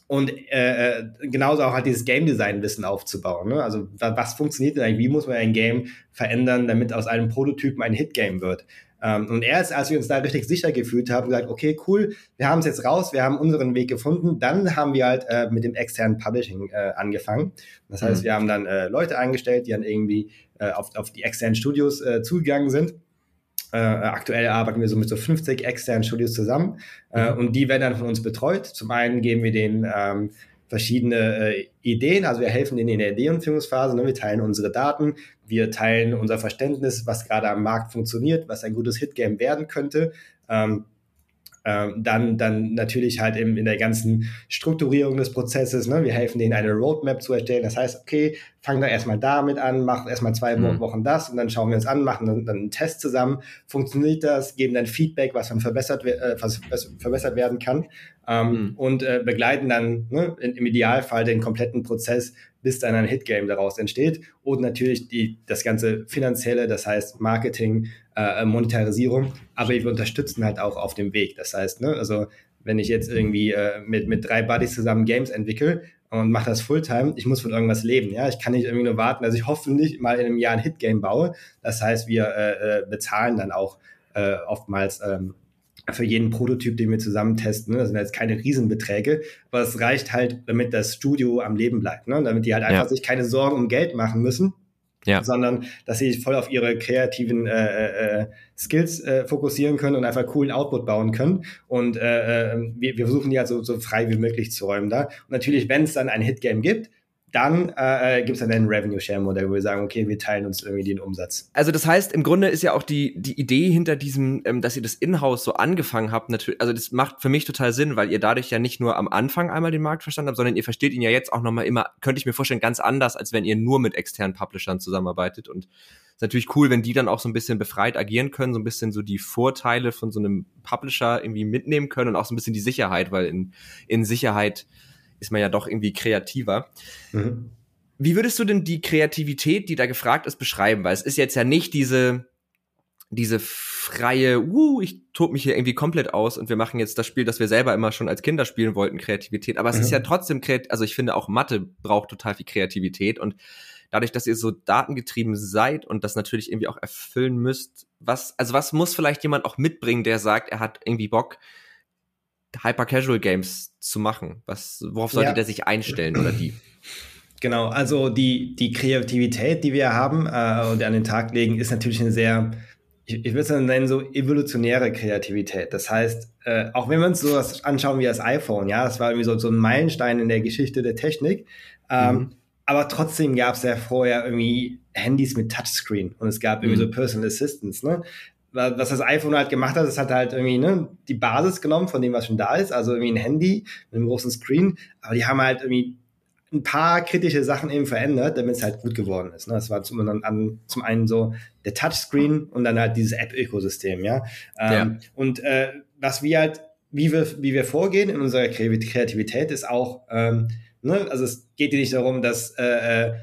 Und äh, äh genauso auch halt dieses Game Design Wissen aufzubauen. Ne? Also was funktioniert denn eigentlich? Wie muss man ein Game verändern, damit aus einem Prototypen ein Hit Game wird? Ähm, und erst als wir uns da richtig sicher gefühlt haben, gesagt, okay, cool, wir haben es jetzt raus, wir haben unseren Weg gefunden, dann haben wir halt äh, mit dem externen Publishing äh, angefangen. Das heißt, mhm. wir haben dann äh, Leute eingestellt, die dann irgendwie äh, auf, auf die externen Studios äh, zugegangen sind. Äh, aktuell arbeiten wir so mit so 50 externen Studios zusammen mhm. und die werden dann von uns betreut. Zum einen geben wir den ähm, verschiedene äh, Ideen. Also wir helfen denen in der Ideenfindungsphase. Ne? Wir teilen unsere Daten, wir teilen unser Verständnis, was gerade am Markt funktioniert, was ein gutes Hitgame werden könnte. Ähm, dann, dann natürlich halt im, in der ganzen Strukturierung des Prozesses. Ne? Wir helfen denen, eine Roadmap zu erstellen. Das heißt, okay, fangen da erstmal damit an, machen erstmal zwei mhm. Wochen das und dann schauen wir uns an, machen dann, dann einen Test zusammen. Funktioniert das? Geben dann Feedback, was dann verbessert, äh, was, was verbessert werden kann. Ähm, mhm. Und äh, begleiten dann ne, im Idealfall den kompletten Prozess bis dann ein Hitgame daraus entsteht. Und natürlich die, das ganze finanzielle, das heißt Marketing, äh, Monetarisierung, aber wir unterstützen halt auch auf dem Weg. Das heißt, ne, also wenn ich jetzt irgendwie äh, mit, mit drei Buddies zusammen Games entwickle und mache das Fulltime, ich muss von irgendwas leben. Ja, ich kann nicht irgendwie nur warten, dass ich hoffentlich mal in einem Jahr ein Hitgame baue. Das heißt, wir äh, äh bezahlen dann auch äh, oftmals ähm, für jeden Prototyp, den wir zusammen testen. Ne? Das sind jetzt keine Riesenbeträge, aber es reicht halt, damit das Studio am Leben bleibt, ne? damit die halt einfach ja. sich keine Sorgen um Geld machen müssen, ja. sondern dass sie sich voll auf ihre kreativen äh, äh, Skills äh, fokussieren können und einfach coolen Output bauen können. Und äh, äh wir, wir versuchen die halt so, so frei wie möglich zu räumen da. Und natürlich, wenn es dann ein Hitgame gibt, dann äh, äh gibt es dann ein Revenue-Share-Modell, wo wir sagen, okay, wir teilen uns irgendwie den Umsatz.
Also das heißt, im Grunde ist ja auch die, die Idee hinter diesem, ähm, dass ihr das Inhouse so angefangen habt, natürlich, also das macht für mich total Sinn, weil ihr dadurch ja nicht nur am Anfang einmal den Markt verstanden habt, sondern ihr versteht ihn ja jetzt auch nochmal immer, könnte ich mir vorstellen, ganz anders, als wenn ihr nur mit externen Publishern zusammenarbeitet. Und ist natürlich cool, wenn die dann auch so ein bisschen befreit agieren können, so ein bisschen so die Vorteile von so einem Publisher irgendwie mitnehmen können und auch so ein bisschen die Sicherheit, weil in, in Sicherheit ist man ja doch irgendwie kreativer. Mhm. Wie würdest du denn die Kreativität, die da gefragt ist, beschreiben? Weil es ist jetzt ja nicht diese, diese freie, uh, ich tob mich hier irgendwie komplett aus und wir machen jetzt das Spiel, das wir selber immer schon als Kinder spielen wollten, Kreativität. Aber es mhm. ist ja trotzdem kreativ, also ich finde auch Mathe braucht total viel Kreativität und dadurch, dass ihr so datengetrieben seid und das natürlich irgendwie auch erfüllen müsst, was, also was muss vielleicht jemand auch mitbringen, der sagt, er hat irgendwie Bock, Hyper-Casual-Games zu machen? Was, worauf sollte ja. der sich einstellen oder die?
Genau, also die, die Kreativität, die wir haben äh, und an den Tag legen, ist natürlich eine sehr, ich, ich würde es nennen, so evolutionäre Kreativität. Das heißt, äh, auch wenn wir uns sowas anschauen wie das iPhone, ja, das war irgendwie so, so ein Meilenstein in der Geschichte der Technik. Ähm, mhm. Aber trotzdem gab es ja vorher irgendwie Handys mit Touchscreen und es gab irgendwie mhm. so Personal Assistants. Ne? Was das iPhone halt gemacht hat, es hat halt irgendwie ne, die Basis genommen von dem, was schon da ist, also irgendwie ein Handy mit einem großen Screen, aber die haben halt irgendwie ein paar kritische Sachen eben verändert, damit es halt gut geworden ist. Ne? Das war zum, an, zum einen so der Touchscreen und dann halt dieses App-Ökosystem, ja. Ähm, ja. Und äh, was wir halt, wie wir, wie wir vorgehen in unserer Kreativität ist auch, ähm, ne, also es geht hier nicht darum, dass äh, äh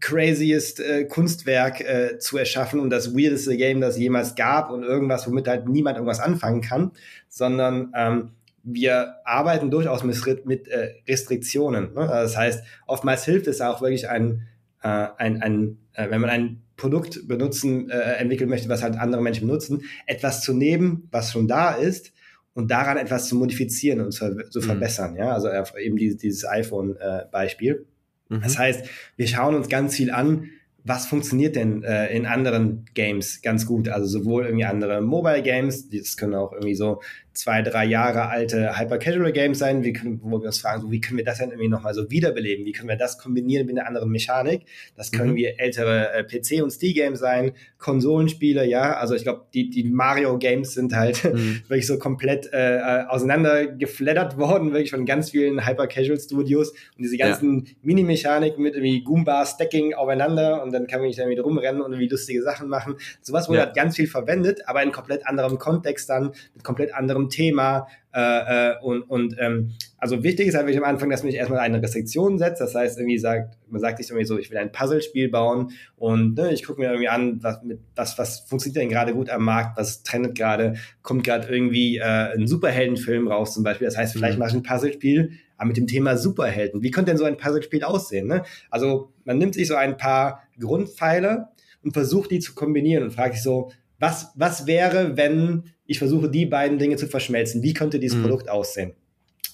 craziest äh, Kunstwerk äh, zu erschaffen und das weirdeste Game, das jemals gab und irgendwas, womit halt niemand irgendwas anfangen kann, sondern ähm, wir arbeiten durchaus mit, mit äh, Restriktionen. Ne? Das heißt, oftmals hilft es auch wirklich ein, äh, ein, ein äh, wenn man ein Produkt benutzen, äh, entwickeln möchte, was halt andere Menschen benutzen, etwas zu nehmen, was schon da ist und daran etwas zu modifizieren und zu, zu mhm. verbessern. Ja, also eben dieses, dieses iPhone-Beispiel. Mhm. Das heißt, wir schauen uns ganz viel an, was funktioniert denn äh, in anderen Games ganz gut? Also sowohl irgendwie andere Mobile Games, das können auch irgendwie so zwei, drei Jahre alte Hyper-Casual-Games sein, wie wo wir uns fragen, so, wie können wir das denn irgendwie nochmal so wiederbeleben? Wie können wir das kombinieren mit einer anderen Mechanik? Das können mhm. wir ältere äh, PC- und Steam-Games sein, Konsolenspiele, ja. Also ich glaube, die, die Mario-Games sind halt mhm. wirklich so komplett äh, äh, auseinandergeflattert worden, wirklich von ganz vielen Hyper-Casual-Studios und diese ganzen ja. Mini-Mechaniken mit irgendwie Goomba-Stacking aufeinander und dann kann man nicht damit rumrennen und irgendwie lustige Sachen machen. Sowas wurde ja. halt ganz viel verwendet, aber in komplett anderem Kontext dann, mit komplett anderem Thema. Äh, äh, und und ähm, also wichtig ist halt wirklich am Anfang, dass man sich erstmal eine Restriktion setzt. Das heißt, irgendwie sagt, man sagt sich irgendwie so, ich will ein Puzzlespiel bauen und ne, ich gucke mir irgendwie an, was, mit, was, was funktioniert denn gerade gut am Markt, was trendet gerade, kommt gerade irgendwie äh, ein Superheldenfilm raus zum Beispiel. Das heißt, vielleicht mhm. mache ich ein Puzzlespiel, aber mit dem Thema Superhelden. Wie könnte denn so ein Puzzlespiel aussehen? Ne? Also man nimmt sich so ein paar Grundpfeiler und versucht die zu kombinieren und fragt sich so, was, was wäre, wenn ich versuche, die beiden Dinge zu verschmelzen? Wie könnte dieses mhm. Produkt aussehen?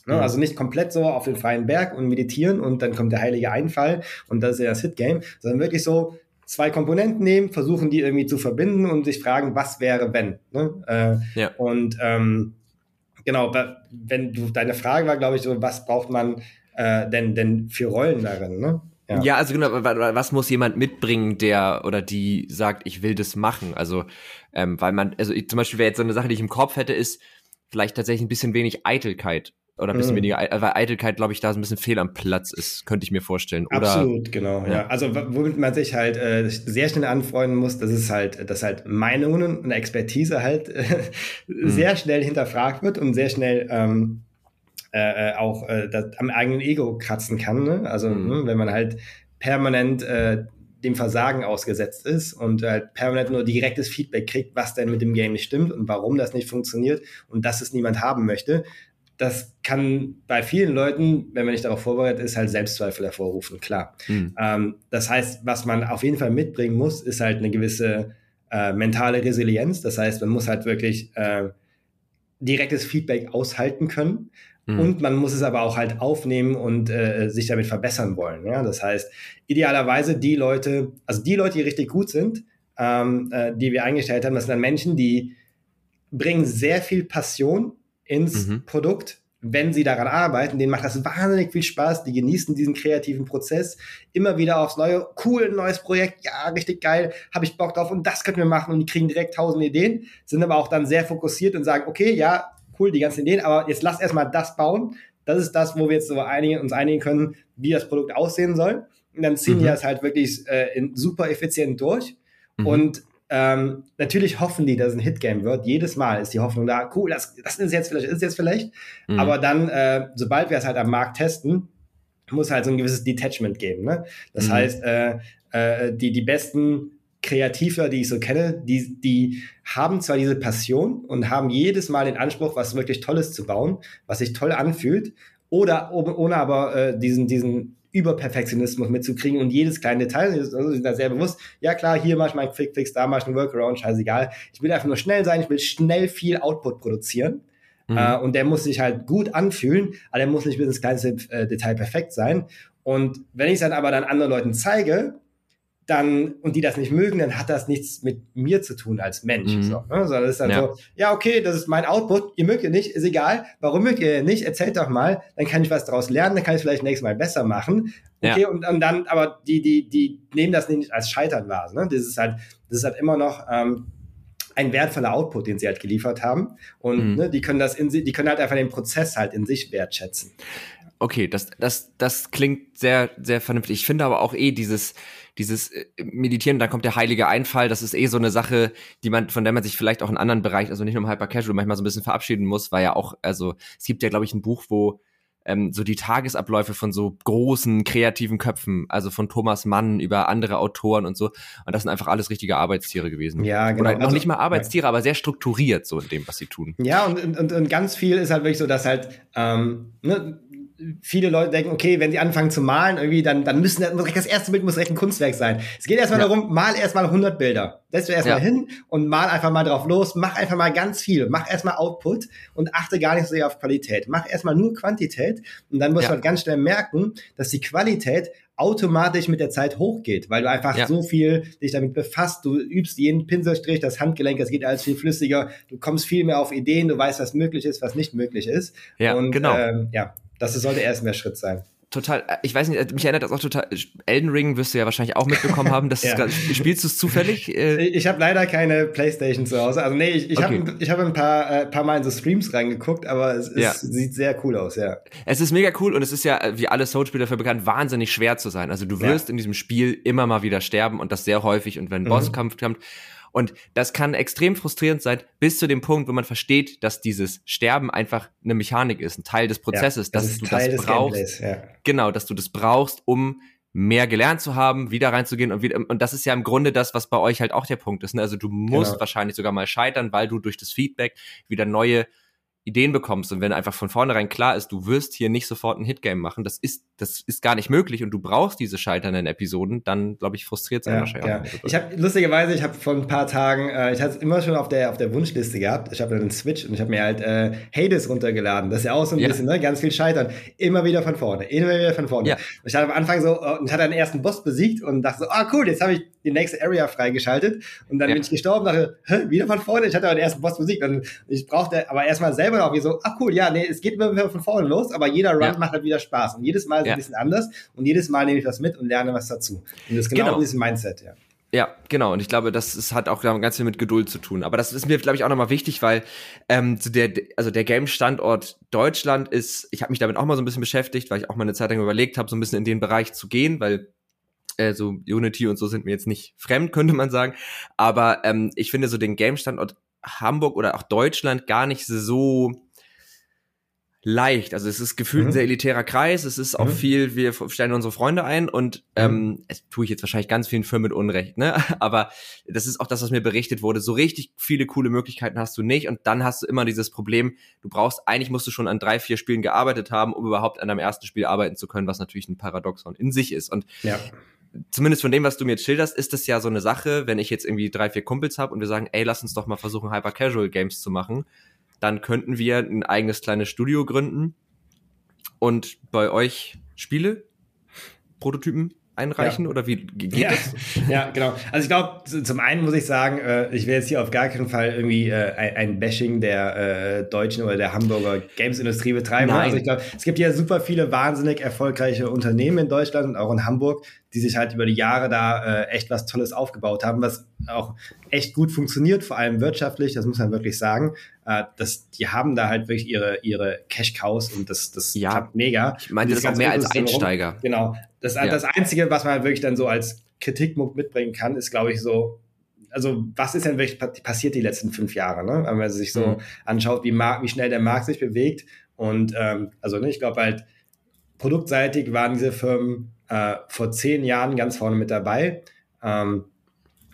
Ne? Mhm. Also nicht komplett so auf den freien Berg und meditieren und dann kommt der heilige Einfall und das ist ja das Hit-Game, sondern wirklich so zwei Komponenten nehmen, versuchen die irgendwie zu verbinden und sich fragen, was wäre, wenn. Ne? Äh, ja. Und ähm, genau, wenn du deine Frage war, glaube ich, so, was braucht man äh, denn, denn für Rollen darin? Ne?
Ja. ja, also genau, was muss jemand mitbringen, der oder die sagt, ich will das machen? Also, ähm, weil man, also ich, zum Beispiel wäre jetzt so eine Sache, die ich im Kopf hätte, ist vielleicht tatsächlich ein bisschen wenig Eitelkeit. Oder ein bisschen mhm. weniger, weil Eitelkeit, glaube ich, da so ein bisschen fehl am Platz ist, könnte ich mir vorstellen. Oder,
Absolut, genau, ja. ja. Also womit man sich halt äh, sehr schnell anfreunden muss, das ist halt, dass halt Meinungen und Expertise halt äh, mhm. sehr schnell hinterfragt wird und sehr schnell ähm, äh, äh, auch äh, das, am eigenen Ego kratzen kann. Ne? Also mhm. ne, wenn man halt permanent äh, dem Versagen ausgesetzt ist und halt permanent nur direktes Feedback kriegt, was denn mit dem Game nicht stimmt und warum das nicht funktioniert und dass es niemand haben möchte. Das kann bei vielen Leuten, wenn man nicht darauf vorbereitet ist, halt Selbstzweifel hervorrufen, klar. Mhm. Ähm, das heißt, was man auf jeden Fall mitbringen muss, ist halt eine gewisse äh, mentale Resilienz. Das heißt, man muss halt wirklich äh, direktes Feedback aushalten können. Mhm. Und man muss es aber auch halt aufnehmen und äh, sich damit verbessern wollen. Ja? Das heißt, idealerweise die Leute, also die Leute, die richtig gut sind, ähm, äh, die wir eingestellt haben, das sind dann Menschen, die bringen sehr viel Passion ins mhm. Produkt, wenn sie daran arbeiten, denen macht das wahnsinnig viel Spaß, die genießen diesen kreativen Prozess, immer wieder aufs neue, cool, neues Projekt, ja, richtig geil, habe ich Bock drauf und das können wir machen und die kriegen direkt tausend Ideen, sind aber auch dann sehr fokussiert und sagen, okay, ja, cool, die ganzen Ideen, aber jetzt lass erstmal das bauen. Das ist das, wo wir jetzt so einigen, uns einigen können, wie das Produkt aussehen soll. Und dann ziehen mhm. die das halt wirklich äh, in, super effizient durch. Mhm. Und ähm, natürlich hoffen die, dass es ein Hitgame wird. Jedes Mal ist die Hoffnung da, cool, das, das ist jetzt vielleicht, ist jetzt vielleicht. Mhm. Aber dann, äh, sobald wir es halt am Markt testen, muss halt so ein gewisses Detachment geben. Ne? Das mhm. heißt, äh, äh, die, die besten Kreativer, die ich so kenne, die, die haben zwar diese Passion und haben jedes Mal den Anspruch, was wirklich Tolles zu bauen, was sich toll anfühlt, oder ohne aber äh, diesen, diesen Überperfektionismus mitzukriegen und jedes kleine Detail, also sind da sehr bewusst, ja klar, hier mach ich meinen Quickfix, da mach ich einen Workaround, scheißegal. Ich will einfach nur schnell sein, ich will schnell viel Output produzieren. Mhm. Äh, und der muss sich halt gut anfühlen, aber der muss nicht bis ins kleinste äh, Detail perfekt sein. Und wenn ich es dann aber dann anderen Leuten zeige, dann und die das nicht mögen, dann hat das nichts mit mir zu tun als Mensch. Mhm. So, ne? Sondern ist dann ja. so, ja, okay, das ist mein Output, ihr mögt ihr nicht, ist egal. Warum mögt ihr nicht? Erzählt doch mal, dann kann ich was daraus lernen, dann kann ich vielleicht nächstes Mal besser machen. Okay, ja. und, und, dann, aber die, die, die nehmen das nicht als Scheitern wahr. Ne? Das ist halt, das ist halt immer noch ähm, ein wertvoller Output, den sie halt geliefert haben. Und mhm. ne, die können das in sie, die können halt einfach den Prozess halt in sich wertschätzen.
Okay, das, das, das klingt sehr, sehr vernünftig. Ich finde aber auch eh dieses, dieses äh, Meditieren, dann kommt der heilige Einfall, das ist eh so eine Sache, die man, von der man sich vielleicht auch in anderen Bereichen, also nicht nur im Hyper Casual, manchmal so ein bisschen verabschieden muss, weil ja auch, also es gibt ja, glaube ich, ein Buch, wo ähm, so die Tagesabläufe von so großen kreativen Köpfen, also von Thomas Mann über andere Autoren und so. Und das sind einfach alles richtige Arbeitstiere gewesen.
Ja, genau.
Oder noch also, nicht mal Arbeitstiere, ja. aber sehr strukturiert so in dem, was sie tun.
Ja, und, und, und ganz viel ist halt wirklich so, dass halt ähm, ne, viele Leute denken, okay, wenn sie anfangen zu malen, irgendwie, dann, dann müssen das erste Bild muss recht ein Kunstwerk sein. Es geht erstmal ja. darum, mal erstmal 100 Bilder. Setz du erstmal ja. hin und mal einfach mal drauf los, mach einfach mal ganz viel, mach erstmal Output und achte gar nicht so sehr auf Qualität. Mach erstmal nur Quantität und dann musst ja. du halt ganz schnell merken, dass die Qualität automatisch mit der Zeit hochgeht, weil du einfach ja. so viel dich damit befasst, du übst jeden Pinselstrich, das Handgelenk, das geht alles viel flüssiger, du kommst viel mehr auf Ideen, du weißt, was möglich ist, was nicht möglich ist.
Ja, und, genau. Ähm,
ja, das sollte erst mehr Schritt sein
total, äh, ich weiß nicht, mich erinnert das auch total, Elden Ring wirst du ja wahrscheinlich auch mitbekommen haben, dass ja. es, spielst du es zufällig?
Äh? Ich habe leider keine Playstation zu Hause, also nee, ich, ich okay. habe ich hab ein paar, äh, paar Mal in so Streams reingeguckt, aber es, ja. sieht sehr cool aus, ja.
Es ist mega cool und es ist ja, wie alle Soul-Spiele dafür bekannt, wahnsinnig schwer zu sein. Also du wirst ja. in diesem Spiel immer mal wieder sterben und das sehr häufig und wenn ein mhm. Bosskampf kommt und das kann extrem frustrierend sein, bis zu dem Punkt, wo man versteht, dass dieses Sterben einfach eine Mechanik ist, ein Teil des Prozesses, ja, dass du Teil das brauchst. Ja. Genau, dass du das brauchst, um mehr gelernt zu haben, wieder reinzugehen und wieder, und das ist ja im Grunde das, was bei euch halt auch der Punkt ist. Ne? Also du musst genau. wahrscheinlich sogar mal scheitern, weil du durch das Feedback wieder neue Ideen bekommst und wenn einfach von vornherein klar ist, du wirst hier nicht sofort ein Hitgame machen, das ist, das ist gar nicht möglich und du brauchst diese scheiternden Episoden, dann glaube ich frustriert es
ja, wahrscheinlich ja. auch. Ich habe lustigerweise, ich habe vor ein paar Tagen, äh, ich hatte es immer schon auf der auf der Wunschliste gehabt. Ich habe einen Switch und ich habe mir halt äh, Hades runtergeladen. Das ist ja auch so ein ja. bisschen, ne, ganz viel Scheitern, immer wieder von vorne, immer wieder von vorne. Ja. Und ich hatte am Anfang so äh, und hatte einen ersten Boss besiegt und dachte so, ah cool, jetzt habe ich die nächste Area freigeschaltet und dann bin ich gestorben, dachte, Hä, wieder von vorne. Ich hatte den ersten Boss besiegt und ich brauchte aber erstmal selber noch wie so, ah cool, ja, nee, es geht immer wieder von vorne los, aber jeder Run ja. macht halt wieder Spaß. Und jedes Mal ist ja. ein bisschen anders und jedes Mal nehme ich was mit und lerne was dazu. Und das ist genau, genau. dieses Mindset, ja.
Ja, genau. Und ich glaube, das ist, hat auch ganz viel mit Geduld zu tun. Aber das ist mir, glaube ich, auch nochmal wichtig, weil ähm, der, also der Game-Standort Deutschland ist, ich habe mich damit auch mal so ein bisschen beschäftigt, weil ich auch mal eine Zeit lang überlegt habe, so ein bisschen in den Bereich zu gehen, weil äh, so Unity und so sind mir jetzt nicht fremd, könnte man sagen. Aber ähm, ich finde so den Game-Standort Hamburg oder auch Deutschland gar nicht so leicht. Also es ist gefühlt mhm. ein sehr elitärer Kreis. Es ist auch mhm. viel, wir stellen unsere Freunde ein und mhm. ähm, es tue ich jetzt wahrscheinlich ganz vielen Firmen mit Unrecht, ne? Aber das ist auch das, was mir berichtet wurde. So richtig viele coole Möglichkeiten hast du nicht und dann hast du immer dieses Problem, du brauchst, eigentlich musst du schon an drei, vier Spielen gearbeitet haben, um überhaupt an deinem ersten Spiel arbeiten zu können, was natürlich ein Paradoxon in sich ist. Und ja zumindest von dem, was du mir jetzt schilderst, ist das ja so eine Sache, wenn ich jetzt irgendwie drei, vier Kumpels habe und wir sagen, ey, lass uns doch mal versuchen, Hyper-Casual-Games zu machen dann könnten wir ein eigenes kleines Studio gründen und bei euch Spiele, Prototypen einreichen ja. oder wie geht
ja.
das?
Ja, genau. Also ich glaube, zum einen muss ich sagen, äh, ich will jetzt hier auf gar keinen Fall irgendwie äh, ein, Bashing der äh, deutschen oder der Hamburger Games-Industrie betreiben. Nein. Also ich glaube, es gibt ja super viele wahnsinnig erfolgreiche Unternehmen in Deutschland und auch in Hamburg, die sich halt über die Jahre da äh, echt was Tolles aufgebaut haben, was auch echt gut funktioniert, vor allem wirtschaftlich, das muss man wirklich sagen. Äh, das, die haben da halt wirklich ihre, ihre Cash-Cows und das, das
ja, klappt mega. Ich meine, das ist auch mehr als Einsteiger.
Rum. Genau. Das, ja. das Einzige, was man halt wirklich dann so als Kritikpunkt mitbringen kann, ist, glaube ich, so, also was ist denn wirklich passiert die letzten fünf Jahre, ne? Wenn man sich so mhm. anschaut, wie, wie schnell der Markt sich bewegt. Und ähm, also ne, ich glaube halt, produktseitig waren diese Firmen äh, vor zehn Jahren ganz vorne mit dabei. Ähm,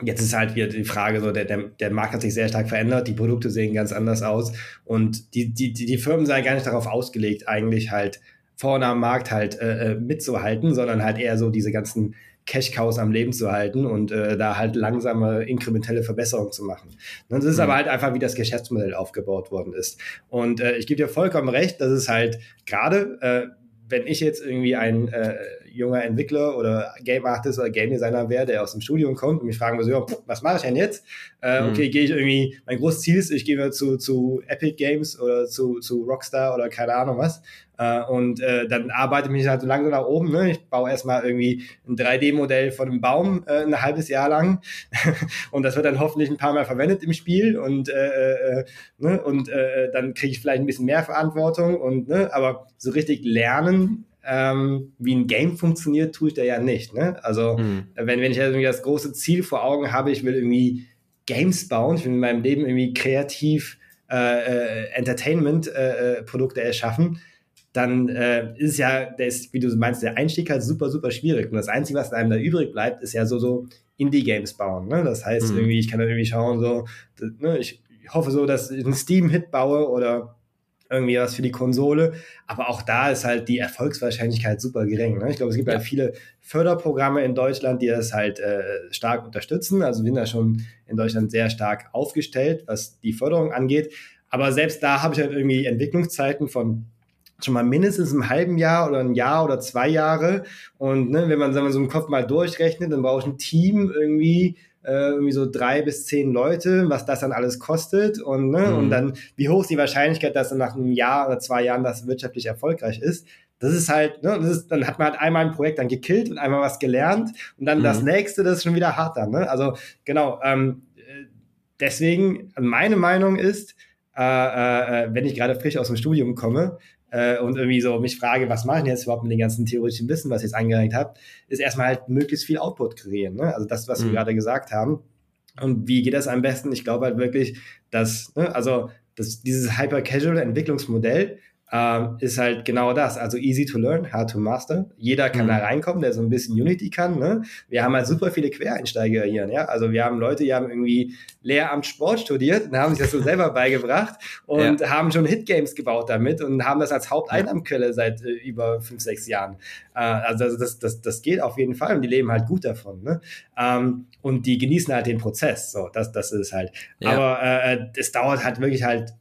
jetzt ist halt wieder die Frage, so der, der, der Markt hat sich sehr stark verändert, die Produkte sehen ganz anders aus und die, die, die, die Firmen seien gar nicht darauf ausgelegt, eigentlich halt vorne am Markt halt äh, äh mitzuhalten, sondern halt eher so diese ganzen Cash-Cows am Leben zu halten und äh, da halt langsame inkrementelle Verbesserungen zu machen. Und das ist mhm. aber halt einfach, wie das Geschäftsmodell aufgebaut worden ist. Und äh, ich gebe dir vollkommen recht, dass es halt gerade, äh, wenn ich jetzt irgendwie ein äh, junger Entwickler oder Game Artist oder Game Designer wäre, der aus dem Studium kommt und mich fragen würde, so, was mache ich denn jetzt? Äh, mhm. Okay, gehe ich irgendwie, mein großes Ziel ist, ich gehe zu, zu Epic Games oder zu, zu Rockstar oder keine Ahnung was. Äh, und äh, dann arbeite ich mich halt so langsam nach oben. Ne? Ich baue erstmal irgendwie ein 3D-Modell von einem Baum äh, ein halbes Jahr lang. und das wird dann hoffentlich ein paar Mal verwendet im Spiel. Und, äh, äh, ne? und dann kriege ich vielleicht ein bisschen mehr Verantwortung. Und, ne? Aber so richtig lernen ähm, wie ein Game funktioniert, tue ich da ja nicht. Ne? Also mhm. wenn, wenn ich irgendwie das große Ziel vor Augen habe, ich will irgendwie Games bauen, ich will in meinem Leben irgendwie kreativ äh, äh, Entertainment-Produkte äh, äh erschaffen, dann äh, ist es ja, der ist, wie du meinst, der Einstieg halt super, super schwierig. Und das Einzige, was einem da übrig bleibt, ist ja so, so Indie-Games bauen. Ne? Das heißt, mhm. irgendwie, ich kann dann irgendwie schauen, so, ne, ich hoffe so, dass ich einen Steam-Hit baue oder irgendwie was für die Konsole. Aber auch da ist halt die Erfolgswahrscheinlichkeit super gering. Ne? Ich glaube, es gibt ja. halt viele Förderprogramme in Deutschland, die das halt äh, stark unterstützen. Also wir sind da schon in Deutschland sehr stark aufgestellt, was die Förderung angeht. Aber selbst da habe ich halt irgendwie Entwicklungszeiten von schon mal mindestens im halben Jahr oder ein Jahr oder zwei Jahre. Und ne, wenn man, sagen wir, so im Kopf mal durchrechnet, dann brauche ich ein Team irgendwie, äh, irgendwie so drei bis zehn Leute, was das dann alles kostet und, ne, mhm. und dann, wie hoch ist die Wahrscheinlichkeit, dass dann nach einem Jahr oder zwei Jahren das wirtschaftlich erfolgreich ist. Das ist halt, ne, das ist, dann hat man halt einmal ein Projekt dann gekillt und einmal was gelernt und dann mhm. das nächste, das ist schon wieder hart dann. Ne? Also genau, ähm, deswegen, meine Meinung ist, äh, äh, äh wenn ich gerade frisch aus dem Studium komme, äh, und irgendwie so mich frage, was mache ich jetzt überhaupt mit dem ganzen theoretischen Wissen, was ich jetzt angereicht habe, ist erstmal halt möglichst viel Output kreieren. Ne? Also das, was mhm. wir gerade gesagt haben. Und wie geht das am besten? Ich glaube halt wirklich, dass, ne, also dass dieses Hyper-Casual-Entwicklungsmodell ähm, ist halt genau das. Also easy to learn, hard to master. Jeder kann mhm. da reinkommen, der so ein bisschen Unity kann. Ne? Wir haben halt super viele Quereinsteiger hier. Ja? Also wir haben Leute, die haben irgendwie Lehramt Sport studiert und haben sich das so selber beigebracht und ja. haben schon Hitgames gebaut damit und haben das als Haupteinnahmequelle seit äh, über fünf, sechs Jahren. Äh, also das, das, das geht auf jeden Fall und die leben halt gut davon. Ne? Ähm, und die genießen halt den Prozess. So, das, das ist halt. Ja. Aber äh, es dauert halt wirklich halt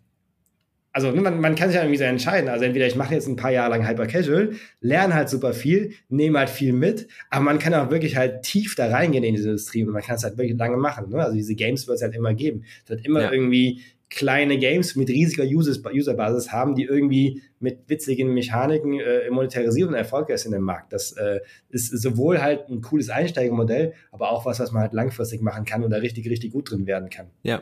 also ne, man, man kann sich ja irgendwie so entscheiden. Also entweder ich mache jetzt ein paar Jahre lang Hyper Casual, lerne halt super viel, nehme halt viel mit, aber man kann auch wirklich halt tief da reingehen in diese Industrie und man kann es halt wirklich lange machen. Ne? Also diese Games wird es halt immer geben. Es wird immer ja. irgendwie kleine Games mit riesiger Userbasis haben, die irgendwie mit witzigen Mechaniken äh, monetarisieren und erfolgreich sind im Markt. Das äh, ist sowohl halt ein cooles Einsteigermodell, aber auch was, was man halt langfristig machen kann und da richtig, richtig gut drin werden kann.
Ja.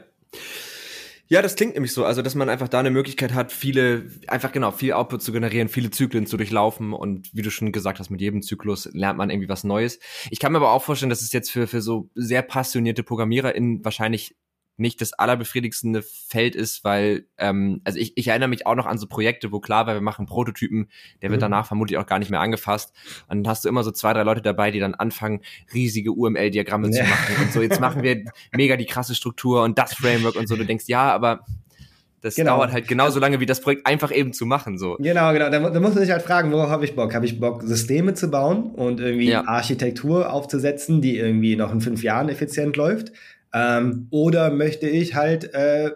Ja, das klingt nämlich so. Also, dass man einfach da eine Möglichkeit hat, viele, einfach genau, viel Output zu generieren, viele Zyklen zu durchlaufen und wie du schon gesagt hast, mit jedem Zyklus lernt man irgendwie was Neues. Ich kann mir aber auch vorstellen, dass es jetzt für, für so sehr passionierte ProgrammiererInnen wahrscheinlich nicht das allerbefriedigendste Feld ist, weil, ähm, also ich, ich erinnere mich auch noch an so Projekte, wo klar war, wir machen Prototypen, der wird mhm. danach vermutlich auch gar nicht mehr angefasst. Und dann hast du immer so zwei, drei Leute dabei, die dann anfangen, riesige UML-Diagramme ja. zu machen und so, jetzt machen wir mega die krasse Struktur und das Framework und so. Du denkst, ja, aber das genau. dauert halt genauso lange, wie das Projekt einfach eben zu machen. So.
Genau, genau. Da, da muss man sich halt fragen, worauf habe ich Bock? Habe ich Bock, Systeme zu bauen und irgendwie ja. Architektur aufzusetzen, die irgendwie noch in fünf Jahren effizient läuft? Ähm, oder möchte ich halt äh,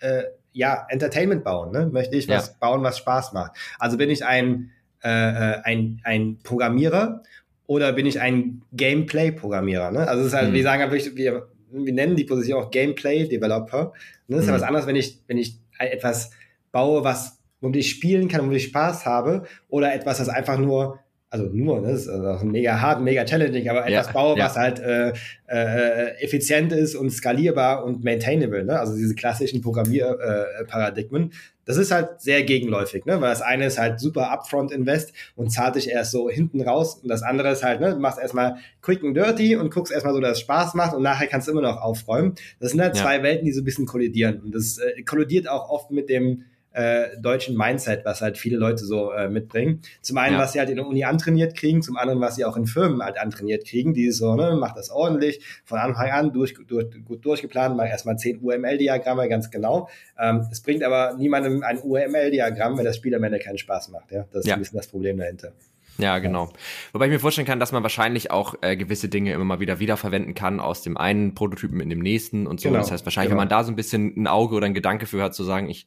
äh, ja Entertainment bauen? Ne? Möchte ich was ja. bauen, was Spaß macht? Also bin ich ein, äh, äh, ein, ein Programmierer oder bin ich ein Gameplay-Programmierer? Ne? Also es ist halt, mhm. wir sagen halt, wir, wir nennen die Position auch Gameplay-Developer. Ne? Das ist mhm. ja was anderes, wenn ich, wenn ich etwas baue, was womit ich spielen kann, womit ich Spaß habe, oder etwas, das einfach nur also nur, ne, das ist also mega hart, mega challenging, aber etwas ja, baue, ja. was halt äh, äh, effizient ist und skalierbar und maintainable, ne? Also diese klassischen Programmierparadigmen. Äh, das ist halt sehr gegenläufig, ne? Weil das eine ist halt super Upfront Invest und zahlt dich erst so hinten raus und das andere ist halt, ne, du machst erstmal quick and dirty und guckst erstmal so, dass es Spaß macht und nachher kannst du immer noch aufräumen. Das sind halt ja. zwei Welten, die so ein bisschen kollidieren und das äh, kollidiert auch oft mit dem äh, deutschen Mindset, was halt viele Leute so äh, mitbringen. Zum einen, ja. was sie halt in der Uni antrainiert kriegen, zum anderen, was sie auch in Firmen halt antrainiert kriegen, die so, ne, macht das ordentlich, von Anfang an durch, durch, gut durchgeplant, mach erstmal zehn UML-Diagramme, ganz genau. Ähm, es bringt aber niemandem ein UML-Diagramm, wenn das Spiel am Ende keinen Spaß macht. Ja? Das ist ja. ein bisschen das Problem dahinter.
Ja, genau. Wobei ich mir vorstellen kann, dass man wahrscheinlich auch äh, gewisse Dinge immer mal wieder wiederverwenden kann aus dem einen Prototypen in dem nächsten und so. Genau, das heißt, wahrscheinlich, genau. wenn man da so ein bisschen ein Auge oder ein Gedanke für hat, zu sagen, ich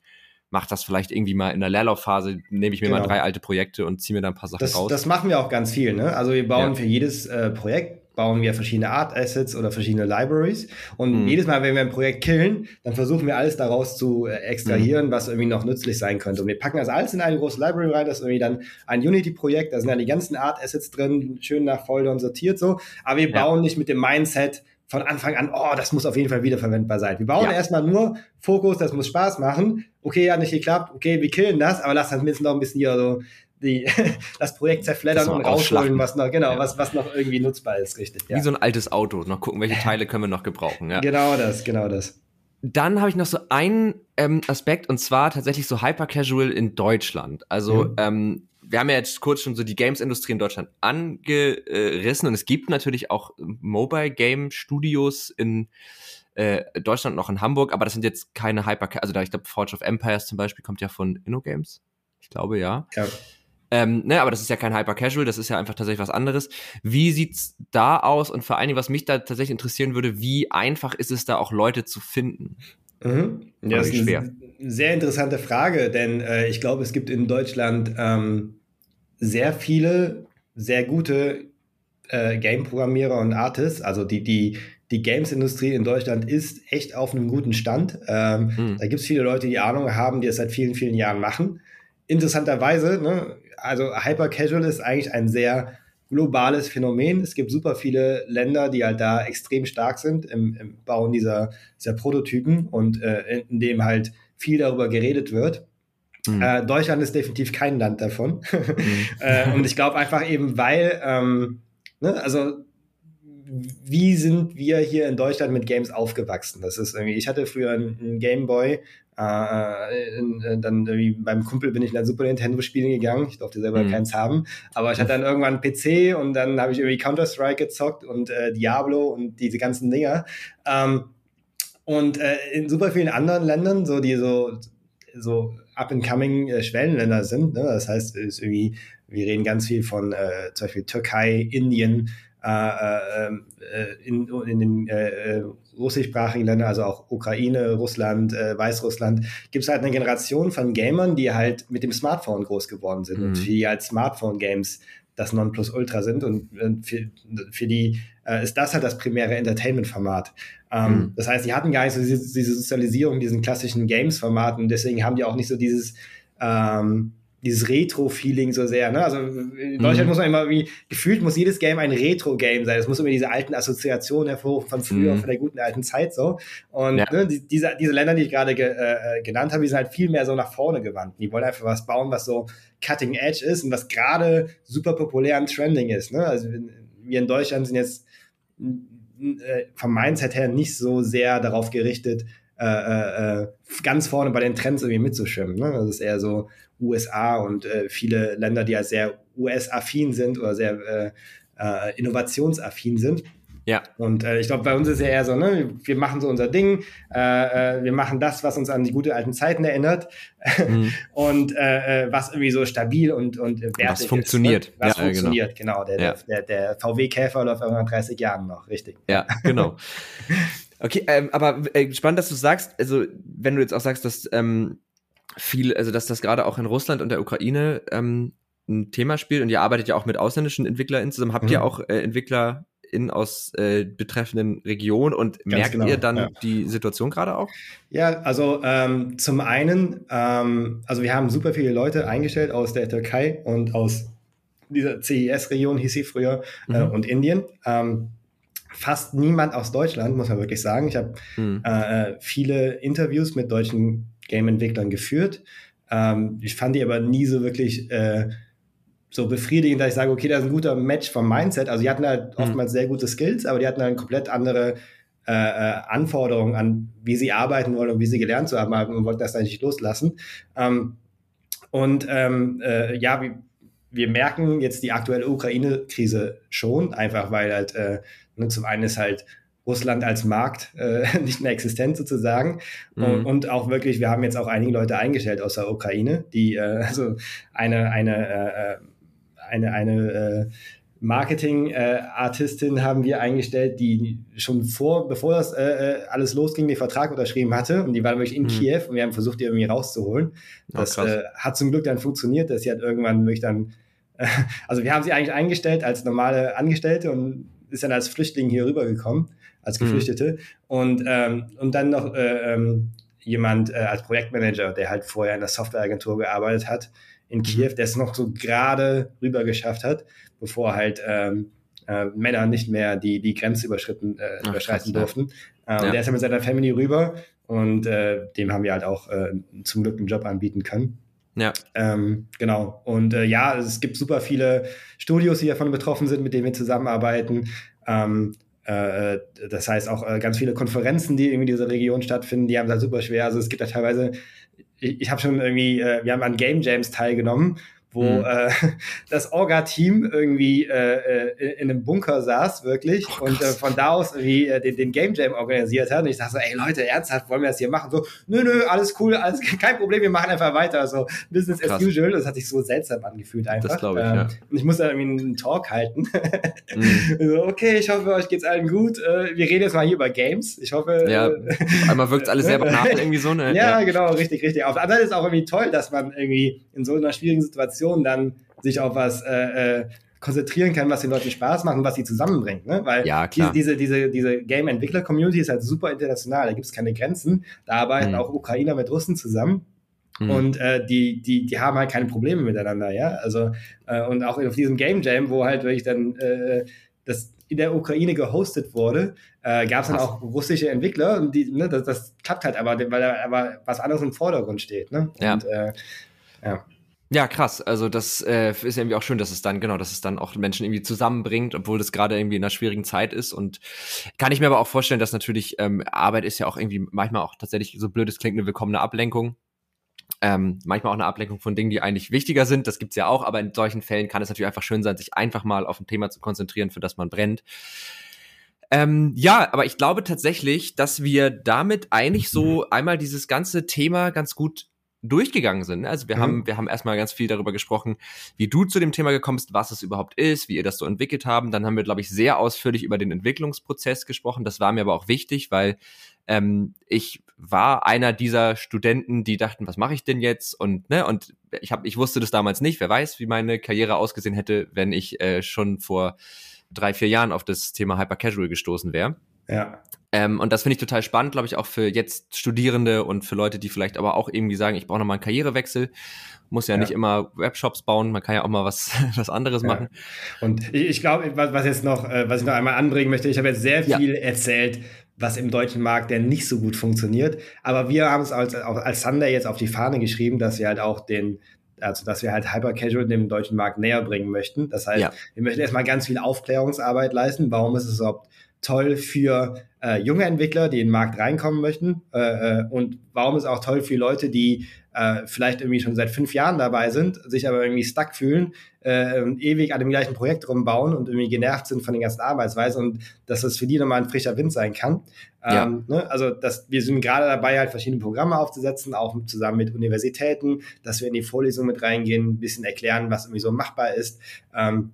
mache das vielleicht irgendwie mal in der Leerlaufphase, nehme ich mir genau. mal drei alte Projekte und ziehe mir da ein paar Sachen
das,
raus.
Das machen wir auch ganz viel. Ne? Also wir bauen ja. für jedes äh, Projekt bauen wir verschiedene Art Assets oder verschiedene Libraries. Und mhm. jedes Mal, wenn wir ein Projekt killen, dann versuchen wir alles daraus zu äh, extrahieren, mhm. was irgendwie noch nützlich sein könnte. Und wir packen das alles in eine große Library rein. Das ist irgendwie dann ein Unity-Projekt. Da sind dann die ganzen Art Assets drin, schön nach Foldern sortiert so. Aber wir bauen nicht mit dem Mindset, von Anfang an, oh, das muss auf jeden Fall wiederverwendbar sein. Wir bauen ja. erstmal nur Fokus, das muss Spaß machen. Okay, hat nicht geklappt, okay, wir killen das, aber lass das mindestens noch ein bisschen hier so die, das Projekt zerfleddern und rausholen, was noch, genau, ja. was, was noch irgendwie nutzbar ist, richtig.
Ja. Wie so ein altes Auto, noch gucken, welche Teile können wir noch gebrauchen. Ja.
Genau das, genau das.
Dann habe ich noch so einen ähm, Aspekt und zwar tatsächlich so Hyper Casual in Deutschland. Also mhm. ähm, wir haben ja jetzt kurz schon so die Games-Industrie in Deutschland angerissen und es gibt natürlich auch Mobile Game Studios in äh, Deutschland noch in Hamburg, aber das sind jetzt keine Hyper, also da ich glaube Forge of Empires zum Beispiel kommt ja von InnoGames. Ich glaube ja. ja. Ähm, ne, aber das ist ja kein Hyper Casual, das ist ja einfach tatsächlich was anderes. Wie sieht's da aus? Und vor allen Dingen, was mich da tatsächlich interessieren würde, wie einfach ist es da auch Leute zu finden?
Mhm. Ja, das ist schwer. eine sehr interessante Frage, denn äh, ich glaube, es gibt in Deutschland ähm, sehr viele sehr gute äh, Game-Programmierer und Artists. Also die, die, die Games-Industrie in Deutschland ist echt auf einem guten Stand. Ähm, mhm. Da gibt es viele Leute, die Ahnung haben, die es seit vielen, vielen Jahren machen. Interessanterweise, ne, also Hyper Casual ist eigentlich ein sehr globales Phänomen. Es gibt super viele Länder, die halt da extrem stark sind im, im Bauen dieser, dieser Prototypen und äh, in, in dem halt viel darüber geredet wird. Mhm. Äh, Deutschland ist definitiv kein Land davon. Mhm. äh, und ich glaube einfach eben, weil, ähm, ne, also wie sind wir hier in Deutschland mit Games aufgewachsen? Das ist irgendwie, ich hatte früher einen, einen Gameboy, äh, äh, dann beim Kumpel bin ich in ein Super Nintendo spielen gegangen. Ich durfte selber mhm. keins haben, aber ich hatte dann irgendwann einen PC und dann habe ich irgendwie Counter Strike gezockt und äh, Diablo und diese ganzen Dinger. Ähm, und äh, in super vielen anderen Ländern, so die so so up-and-coming äh, Schwellenländer sind. Ne? Das heißt, ist irgendwie, wir reden ganz viel von äh, zum Beispiel Türkei, Indien, äh, äh, äh in, in den äh, äh, russischsprachigen Ländern, also auch Ukraine, Russland, äh, Weißrussland, gibt es halt eine Generation von Gamern, die halt mit dem Smartphone groß geworden sind mhm. und die als Smartphone-Games das Nonplusultra sind und für, für die äh, ist das halt das primäre Entertainment-Format. Ähm, mhm. Das heißt, die hatten gar nicht so diese, diese Sozialisierung, diesen klassischen Games-Formaten, deswegen haben die auch nicht so dieses ähm, dieses Retro-Feeling so sehr. Ne? Also in Deutschland mhm. muss man immer wie, gefühlt muss jedes Game ein Retro-Game sein. Es muss immer diese alten Assoziationen hervorrufen von früher, mhm. von der guten alten Zeit so. Und ja. ne, die, diese, diese Länder, die ich gerade ge, äh, genannt habe, die sind halt viel mehr so nach vorne gewandt. Die wollen einfach was bauen, was so cutting edge ist und was gerade super populär und trending ist. Ne? Also wir in Deutschland sind jetzt äh, vom Mindset her nicht so sehr darauf gerichtet, äh, äh, äh, ganz vorne bei den Trends irgendwie mitzuschwimmen. Ne? Das ist eher so USA und äh, viele Länder, die ja sehr US-affin sind oder sehr äh, äh, innovationsaffin sind. Ja. Und äh, ich glaube, bei uns ist ja eher so, ne, wir machen so unser Ding, äh, äh, wir machen das, was uns an die gute alten Zeiten erinnert mhm. und äh, äh was irgendwie so stabil und, und wertig
Was funktioniert.
Ist, ne? Was ja, genau. funktioniert, genau. genau. Der, ja. der, der, VW-Käfer läuft irgendwann 30 Jahren noch, richtig.
Ja, genau. okay, ähm, aber äh, spannend, dass du sagst, also wenn du jetzt auch sagst, dass ähm, viel, also dass das gerade auch in Russland und der Ukraine ähm, ein Thema spielt und ihr arbeitet ja auch mit ausländischen EntwicklerInnen zusammen. Habt mhm. ihr auch äh, Entwickler in aus äh, betreffenden Regionen und Ganz merkt genau, ihr dann ja. die Situation gerade auch?
Ja, also ähm, zum einen, ähm, also wir haben super viele Leute eingestellt aus der Türkei und aus dieser CIS-Region hieß sie früher äh, mhm. äh, und Indien. Ähm, fast niemand aus Deutschland, muss man wirklich sagen. Ich habe mhm. äh, viele Interviews mit deutschen Game-Entwicklern geführt. Ähm, ich fand die aber nie so wirklich äh, so befriedigend, dass ich sage, okay, das ist ein guter Match vom Mindset. Also die hatten halt mhm. oftmals sehr gute Skills, aber die hatten halt komplett andere äh, äh, Anforderungen an, wie sie arbeiten wollen und wie sie gelernt zu haben und wollten das dann nicht loslassen. Ähm, und ähm, äh, ja, wir, wir merken jetzt die aktuelle Ukraine-Krise schon, einfach weil halt äh, ne, zum einen ist halt Russland als Markt äh, nicht mehr existent sozusagen. Mhm. Und, und, auch wirklich, wir haben jetzt auch einige Leute eingestellt aus der Ukraine, die äh, also eine, eine äh, eine, eine äh, Marketing-Artistin äh, haben wir eingestellt, die schon vor, bevor das äh, äh, alles losging, den Vertrag unterschrieben hatte. Und die war wirklich in mhm. Kiew und wir haben versucht, die irgendwie rauszuholen. Das oh, hat zum Glück dann funktioniert, dass sie hat irgendwann wirklich dann, äh, also wir haben sie eigentlich eingestellt als normale Angestellte und ist dann als Flüchtling hier rübergekommen, als mhm. Geflüchtete. Mhm. Und, ähm, und dann noch äh, ähm, jemand äh, als Projektmanager, der halt vorher in der Softwareagentur gearbeitet hat, in mhm. Kiew, der es noch so gerade rüber geschafft hat, bevor halt ähm, äh, Männer nicht mehr die, die Grenze überschritten, äh, Ach, überschreiten krass, durften. Ja. Äh, ja. Der ist dann mit seiner Family rüber und äh, dem haben wir halt auch äh, zum Glück einen Job anbieten können. Ja. Ähm, genau. Und äh, ja, es gibt super viele Studios, die davon betroffen sind, mit denen wir zusammenarbeiten. Ähm, äh, das heißt auch äh, ganz viele Konferenzen, die irgendwie in dieser Region stattfinden, die haben da super schwer. Also es gibt da teilweise ich, ich habe schon irgendwie, äh, wir haben an Game Jams teilgenommen, wo mhm. äh, das Orga-Team irgendwie äh, äh in einem Bunker saß, wirklich, oh, und äh, von da aus irgendwie äh, den, den Game Jam organisiert hat. Und ich dachte so, ey Leute, ernsthaft, wollen wir das hier machen? So, nö, nö, alles cool, alles kein Problem, wir machen einfach weiter. So, Business Krass. as usual. Das hat sich so seltsam angefühlt einfach. Das glaube ich, ähm, ja. Und ich musste irgendwie einen Talk halten. mhm. so, okay, ich hoffe, euch geht's allen gut. Äh, wir reden jetzt mal hier über Games. Ich hoffe.
Ja, einmal wirkt alles sehr banal irgendwie so, ne?
Ja, ja, genau, richtig, richtig. Auf der anderen Seite ist es auch irgendwie toll, dass man irgendwie in so einer schwierigen Situation dann sich auf was äh, äh, konzentrieren kann, was den Leuten Spaß macht und was sie zusammenbringt. Ne? Weil
ja,
diese, diese, diese, diese Game-Entwickler-Community ist halt super international, da gibt es keine Grenzen. Da arbeiten mhm. auch Ukrainer mit Russen zusammen. Mhm. Und äh, die, die, die haben halt keine Probleme miteinander, ja. Also, äh, und auch auf diesem Game Jam, wo halt wirklich dann äh, das in der Ukraine gehostet wurde, äh, gab es dann auch russische Entwickler und die, ne, das, das klappt halt aber, weil da aber was anderes im Vordergrund steht. Ne?
Ja.
Und,
äh, ja. Ja, krass. Also das äh, ist irgendwie auch schön, dass es dann, genau, dass es dann auch Menschen irgendwie zusammenbringt, obwohl das gerade irgendwie in einer schwierigen Zeit ist. Und kann ich mir aber auch vorstellen, dass natürlich ähm, Arbeit ist ja auch irgendwie manchmal auch tatsächlich, so blöd es klingt, eine willkommene Ablenkung. Ähm, manchmal auch eine Ablenkung von Dingen, die eigentlich wichtiger sind. Das gibt's ja auch, aber in solchen Fällen kann es natürlich einfach schön sein, sich einfach mal auf ein Thema zu konzentrieren, für das man brennt. Ähm, ja, aber ich glaube tatsächlich, dass wir damit eigentlich so einmal dieses ganze Thema ganz gut durchgegangen sind. Ne? Also wir mhm. haben, wir haben erstmal ganz viel darüber gesprochen, wie du zu dem Thema gekommen bist, was es überhaupt ist, wie ihr das so entwickelt haben. Dann haben wir, glaube ich, sehr ausführlich über den Entwicklungsprozess gesprochen. Das war mir aber auch wichtig, weil ähm, ich war einer dieser Studenten, die dachten, was mache ich denn jetzt? Und ne, und ich habe, ich wusste das damals nicht. Wer weiß, wie meine Karriere ausgesehen hätte, wenn ich äh, schon vor drei, vier Jahren auf das Thema Hyper Casual gestoßen wäre.
Ja.
Ähm, und das finde ich total spannend, glaube ich, auch für jetzt Studierende und für Leute, die vielleicht aber auch irgendwie sagen, ich brauche nochmal einen Karrierewechsel. Muss ja, ja, nicht immer Webshops bauen, man kann ja auch mal was, was anderes ja. machen.
Und ich, ich glaube, was, was jetzt noch, äh, was ich noch einmal anbringen möchte, ich habe jetzt sehr viel ja. erzählt, was im deutschen Markt der nicht so gut funktioniert. Aber wir haben es als, als Thunder jetzt auf die Fahne geschrieben, dass wir halt auch den, also dass wir halt Hyper Casual dem deutschen Markt näher bringen möchten. Das heißt, wir möchten erstmal ganz viel Aufklärungsarbeit leisten. Warum ist es überhaupt toll für äh, junge Entwickler, die in den Markt reinkommen möchten? Äh, äh, und warum ist es auch toll für Leute, die äh, vielleicht irgendwie schon seit fünf Jahren dabei sind, sich aber irgendwie stuck fühlen, äh, ewig an dem gleichen Projekt rumbauen und irgendwie genervt sind von den ganzen Arbeitsweisen und dass das für die nochmal ein frischer Wind sein kann. Ja. Ähm, ne? Also dass wir sind gerade dabei, halt verschiedene Programme aufzusetzen, auch zusammen mit Universitäten, dass wir in die Vorlesung mit reingehen, ein bisschen erklären, was irgendwie so machbar ist. Ähm,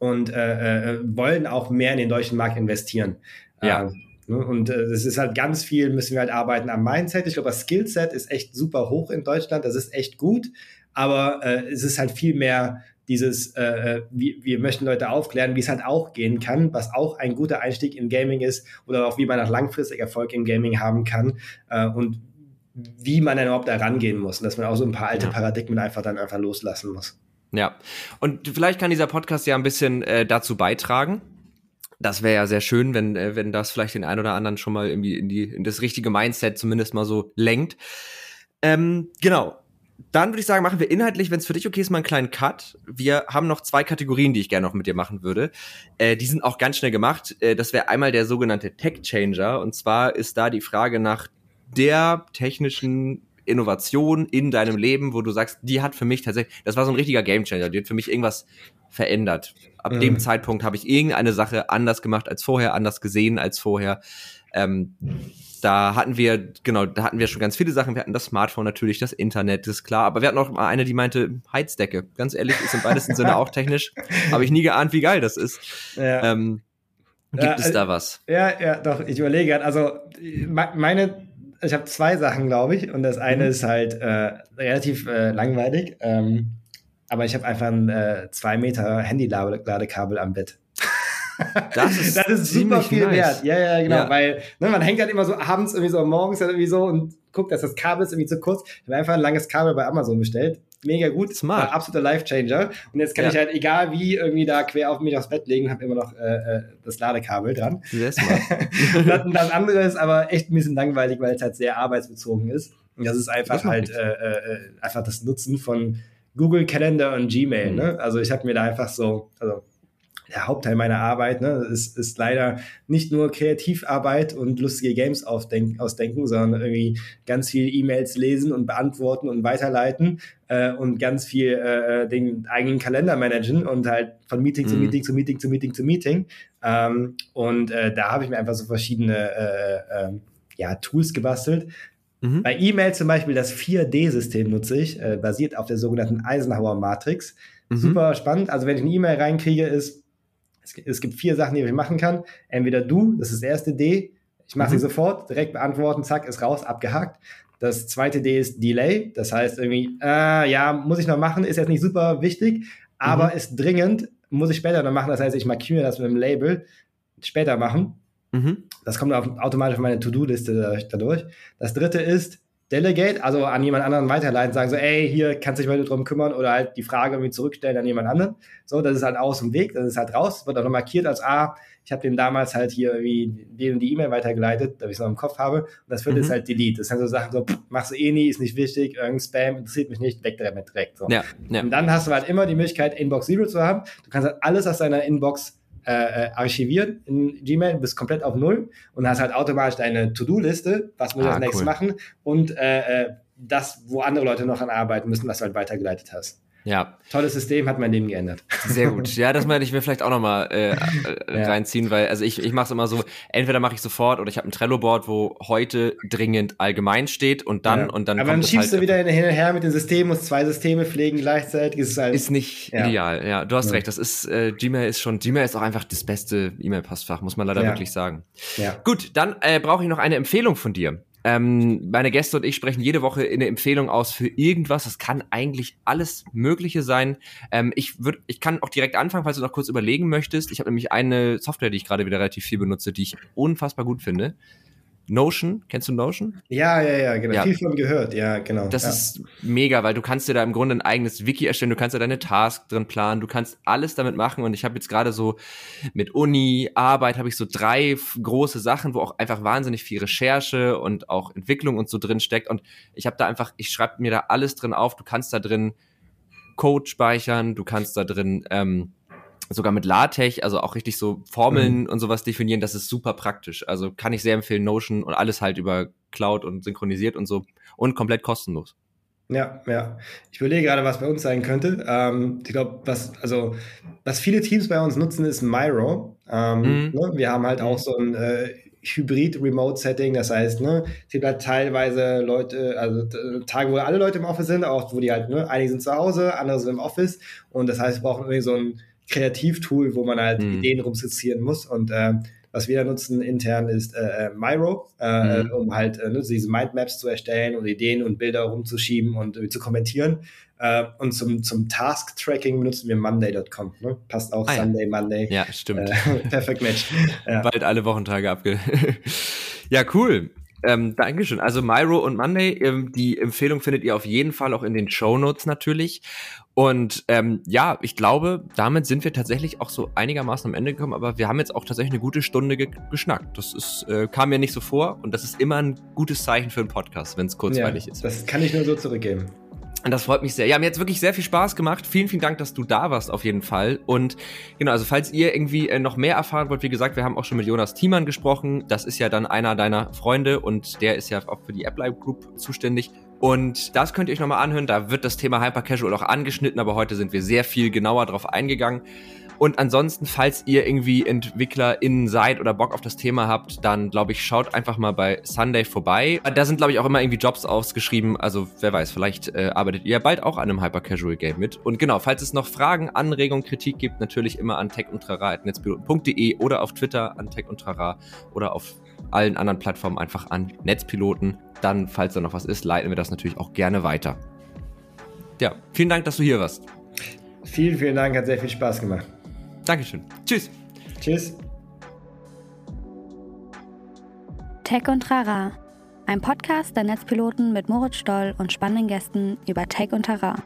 und äh, äh, wollen auch mehr in den deutschen Markt investieren.
Ja. Ähm,
Ne? Und äh, es ist halt ganz viel, müssen wir halt arbeiten am Mindset. Ich glaube, das Skillset ist echt super hoch in Deutschland. Das ist echt gut. Aber äh, es ist halt viel mehr dieses, äh, äh wir, wir möchten Leute aufklären, wie es halt auch gehen kann, was auch ein guter Einstieg in Gaming ist oder auch wie man auch langfristig Erfolg im Gaming haben kann äh, und wie man dann überhaupt da rangehen muss und dass man auch so ein paar alte ja. Paradigmen einfach dann einfach loslassen muss.
Ja, und vielleicht kann dieser Podcast ja ein bisschen äh, dazu beitragen, das wäre ja sehr schön, wenn, äh, wenn das vielleicht den einen oder anderen schon mal irgendwie in, die, in das richtige Mindset zumindest mal so lenkt. Ähm, genau. Dann würde ich sagen, machen wir inhaltlich, wenn es für dich okay ist, mal einen kleinen Cut. Wir haben noch zwei Kategorien, die ich gerne noch mit dir machen würde. Äh, die sind auch ganz schnell gemacht. Äh, das wäre einmal der sogenannte Tech Changer. Und zwar ist da die Frage nach der technischen Innovation in deinem Leben, wo du sagst, die hat für mich tatsächlich, das war so ein richtiger Gamechanger, die hat für mich irgendwas verändert. Ab mhm. dem Zeitpunkt habe ich irgendeine Sache anders gemacht als vorher, anders gesehen als vorher. Ähm, da hatten wir, genau, da hatten wir schon ganz viele Sachen. Wir hatten das Smartphone natürlich, das Internet, ist klar. Aber wir hatten auch mal eine, die meinte Heizdecke. Ganz ehrlich, ist im weitesten Sinne auch technisch. Habe ich nie geahnt, wie geil das ist. Ja. Ähm, gibt ja, es da was?
Ja, ja, doch. Ich überlege gerade. Also meine, ich habe zwei Sachen, glaube ich. Und das eine mhm. ist halt äh, relativ äh, langweilig. Ähm, aber ich habe einfach ein äh, zwei Meter Handy-Ladekabel am Bett.
Das ist, das ist super viel nice. wert.
Ja, ja, genau. Ja. Weil ne, man hängt halt immer so abends irgendwie so morgens halt irgendwie so und guckt, dass das Kabel ist irgendwie zu kurz. Ich habe einfach ein langes Kabel bei Amazon bestellt. Mega gut.
Smart.
absoluter Life-Changer. Und jetzt kann ja. ich halt, egal wie, irgendwie da quer auf mich aufs Bett legen, habe immer noch äh, äh, das Ladekabel dran.
Sehr smart.
das, das andere ist aber echt ein bisschen langweilig, weil es halt sehr arbeitsbezogen ist. Und das ist einfach das halt äh, äh, einfach das Nutzen von Google Calendar und Gmail. Mhm. Ne? Also ich habe mir da einfach so, also der Hauptteil meiner Arbeit. Ne? Es ist leider nicht nur Kreativarbeit und lustige Games ausdenken, sondern irgendwie ganz viel E-Mails lesen und beantworten und weiterleiten äh, und ganz viel äh, den eigenen Kalender managen und halt von Meeting mhm. zu Meeting zu Meeting zu Meeting zu Meeting. Ähm, und äh, da habe ich mir einfach so verschiedene äh, äh, ja, Tools gebastelt. Mhm. Bei E-Mail zum Beispiel das 4D-System nutze ich, äh, basiert auf der sogenannten Eisenhower-Matrix. Mhm. Super spannend. Also wenn ich eine E-Mail reinkriege, ist es, es, gibt vier Sachen, die ich machen kann. Entweder du, das ist das erste D, ich mache mhm. sie sofort, direkt beantworten, zack, ist raus, abgehakt. Das zweite D ist Delay, das heißt irgendwie, äh, ja, muss ich noch machen, ist jetzt nicht super wichtig, aber mhm. ist dringend, muss ich später noch machen. Das heißt, ich markiere das mit dem Label, später machen. Mhm. Das kommt automatisch auf meine To-Do-Liste dadurch. Das dritte ist Delegate, also an jemand anderen weiterleiten, sagen so, ey, hier kannst du dich mal drum kümmern oder halt die Frage irgendwie zurückstellen an jemand anderen. So, das ist halt aus dem Weg, das ist halt raus, wird auch noch markiert als, ah, ich habe dem damals halt hier irgendwie denen die E-Mail weitergeleitet, damit ich es noch im Kopf habe. Und das vierte mhm. ist halt Delete. Das sind so Sachen so, pff, machst du eh nie, ist nicht wichtig, irgendein Spam, interessiert mich nicht, weg damit direkt. So. Ja, ja. Und dann hast du halt immer die Möglichkeit, Inbox Zero zu haben. Du kannst halt alles aus deiner Inbox äh, äh, archiviert in Gmail, bist komplett auf Null und hast halt automatisch deine To-Do-Liste, was muss ich ah, als nächstes cool. machen und äh, äh, das, wo andere Leute noch an arbeiten müssen, was du halt weitergeleitet hast.
Ja.
Tolles System, hat mein Leben geändert.
Sehr gut. Ja, das meine ich mir vielleicht auch nochmal äh, äh, ja. reinziehen, weil also ich, ich mache es immer so, entweder mache ich sofort oder ich habe ein Trello-Board, wo heute dringend allgemein steht und dann ja. und dann.
Aber dann schiebst halt du wieder hin und her mit dem System, musst zwei Systeme pflegen gleichzeitig.
Ist, halt, ist nicht ja. ideal, ja. Du hast recht, das ist, äh, Gmail ist schon, Gmail ist auch einfach das beste E-Mail-Postfach, muss man leider wirklich sagen. Ja. Gut, dann äh, brauche ich noch eine Empfehlung von dir. Ähm, meine Gäste und ich sprechen jede Woche eine Empfehlung aus für irgendwas. Das kann eigentlich alles Mögliche sein. Ähm, ich würde, ich kann auch direkt anfangen, falls du noch kurz überlegen möchtest. Ich habe nämlich eine Software, die ich gerade wieder relativ viel benutze, die ich unfassbar gut finde. Notion, kennst du Notion?
Ja, ja, ja, genau. Ja. Viel von gehört, ja, genau.
Das
ja.
ist mega, weil du kannst dir da im Grunde ein eigenes Wiki erstellen, du kannst da deine Tasks drin planen, du kannst alles damit machen und ich habe jetzt gerade so mit Uni, Arbeit habe ich so drei große Sachen, wo auch einfach wahnsinnig viel Recherche und auch Entwicklung und so drin steckt und ich habe da einfach, ich schreibe mir da alles drin auf, du kannst da drin Code speichern, du kannst da drin ähm, sogar mit LaTeX, also auch richtig so Formeln mhm. und sowas definieren, das ist super praktisch. Also kann ich sehr empfehlen, Notion und alles halt über Cloud und synchronisiert und so und komplett kostenlos.
Ja, ja. Ich überlege gerade, was bei uns sein könnte. Ähm, ich glaube, was, also, was viele Teams bei uns nutzen, ist Miro. Ähm, mhm. ne? Wir haben halt auch so ein äh, Hybrid-Remote-Setting, das heißt, ne, es gibt halt teilweise Leute, also Tage, wo alle Leute im Office sind, auch wo die halt, ne, einige sind zu Hause, andere sind im Office und das heißt, wir brauchen irgendwie so ein Kreativtool, wo man halt mhm. Ideen rumskizzieren muss. Und äh, was wir da nutzen intern ist äh, Miro, äh, mhm. um halt äh, diese Mindmaps zu erstellen und Ideen und Bilder rumzuschieben und äh, zu kommentieren. Äh, und zum, zum Task-Tracking benutzen wir Monday.com. Ne? Passt auch ah, Sunday, ja. Monday.
Ja, stimmt.
Äh, perfect Match.
Ja. Bald alle Wochentage abge. ja, cool. Ähm, Dankeschön. Also Myro und Monday, ähm, die Empfehlung findet ihr auf jeden Fall auch in den Show Notes natürlich. Und ähm, ja, ich glaube, damit sind wir tatsächlich auch so einigermaßen am Ende gekommen, aber wir haben jetzt auch tatsächlich eine gute Stunde ge geschnackt. Das ist, äh, kam mir nicht so vor und das ist immer ein gutes Zeichen für einen Podcast, wenn es kurzweilig
ja,
ist.
Das kann ich nur so zurückgeben.
Und das freut mich sehr. Ja, mir hat wirklich sehr viel Spaß gemacht. Vielen, vielen Dank, dass du da warst, auf jeden Fall. Und genau, also falls ihr irgendwie äh, noch mehr erfahren wollt, wie gesagt, wir haben auch schon mit Jonas Thiemann gesprochen. Das ist ja dann einer deiner Freunde und der ist ja auch für die AppLive Group zuständig. Und das könnt ihr euch nochmal anhören. Da wird das Thema Hyper Casual auch angeschnitten, aber heute sind wir sehr viel genauer drauf eingegangen. Und ansonsten, falls ihr irgendwie EntwicklerInnen seid oder Bock auf das Thema habt, dann glaube ich, schaut einfach mal bei Sunday vorbei. Da sind, glaube ich, auch immer irgendwie Jobs ausgeschrieben. Also wer weiß, vielleicht äh, arbeitet ihr bald auch an einem Hyper-Casual-Game mit. Und genau, falls es noch Fragen, Anregungen, Kritik gibt, natürlich immer an techundtrara.netzpiloten.de oder auf Twitter an techundtrara oder auf allen anderen Plattformen einfach an Netzpiloten. Dann, falls da noch was ist, leiten wir das natürlich auch gerne weiter. Ja, vielen Dank, dass du hier warst.
Vielen, vielen Dank, hat sehr viel Spaß gemacht.
Dankeschön. Tschüss.
Tschüss.
Tech und Trara. Ein Podcast der Netzpiloten mit Moritz Stoll und spannenden Gästen über Tech und Trara.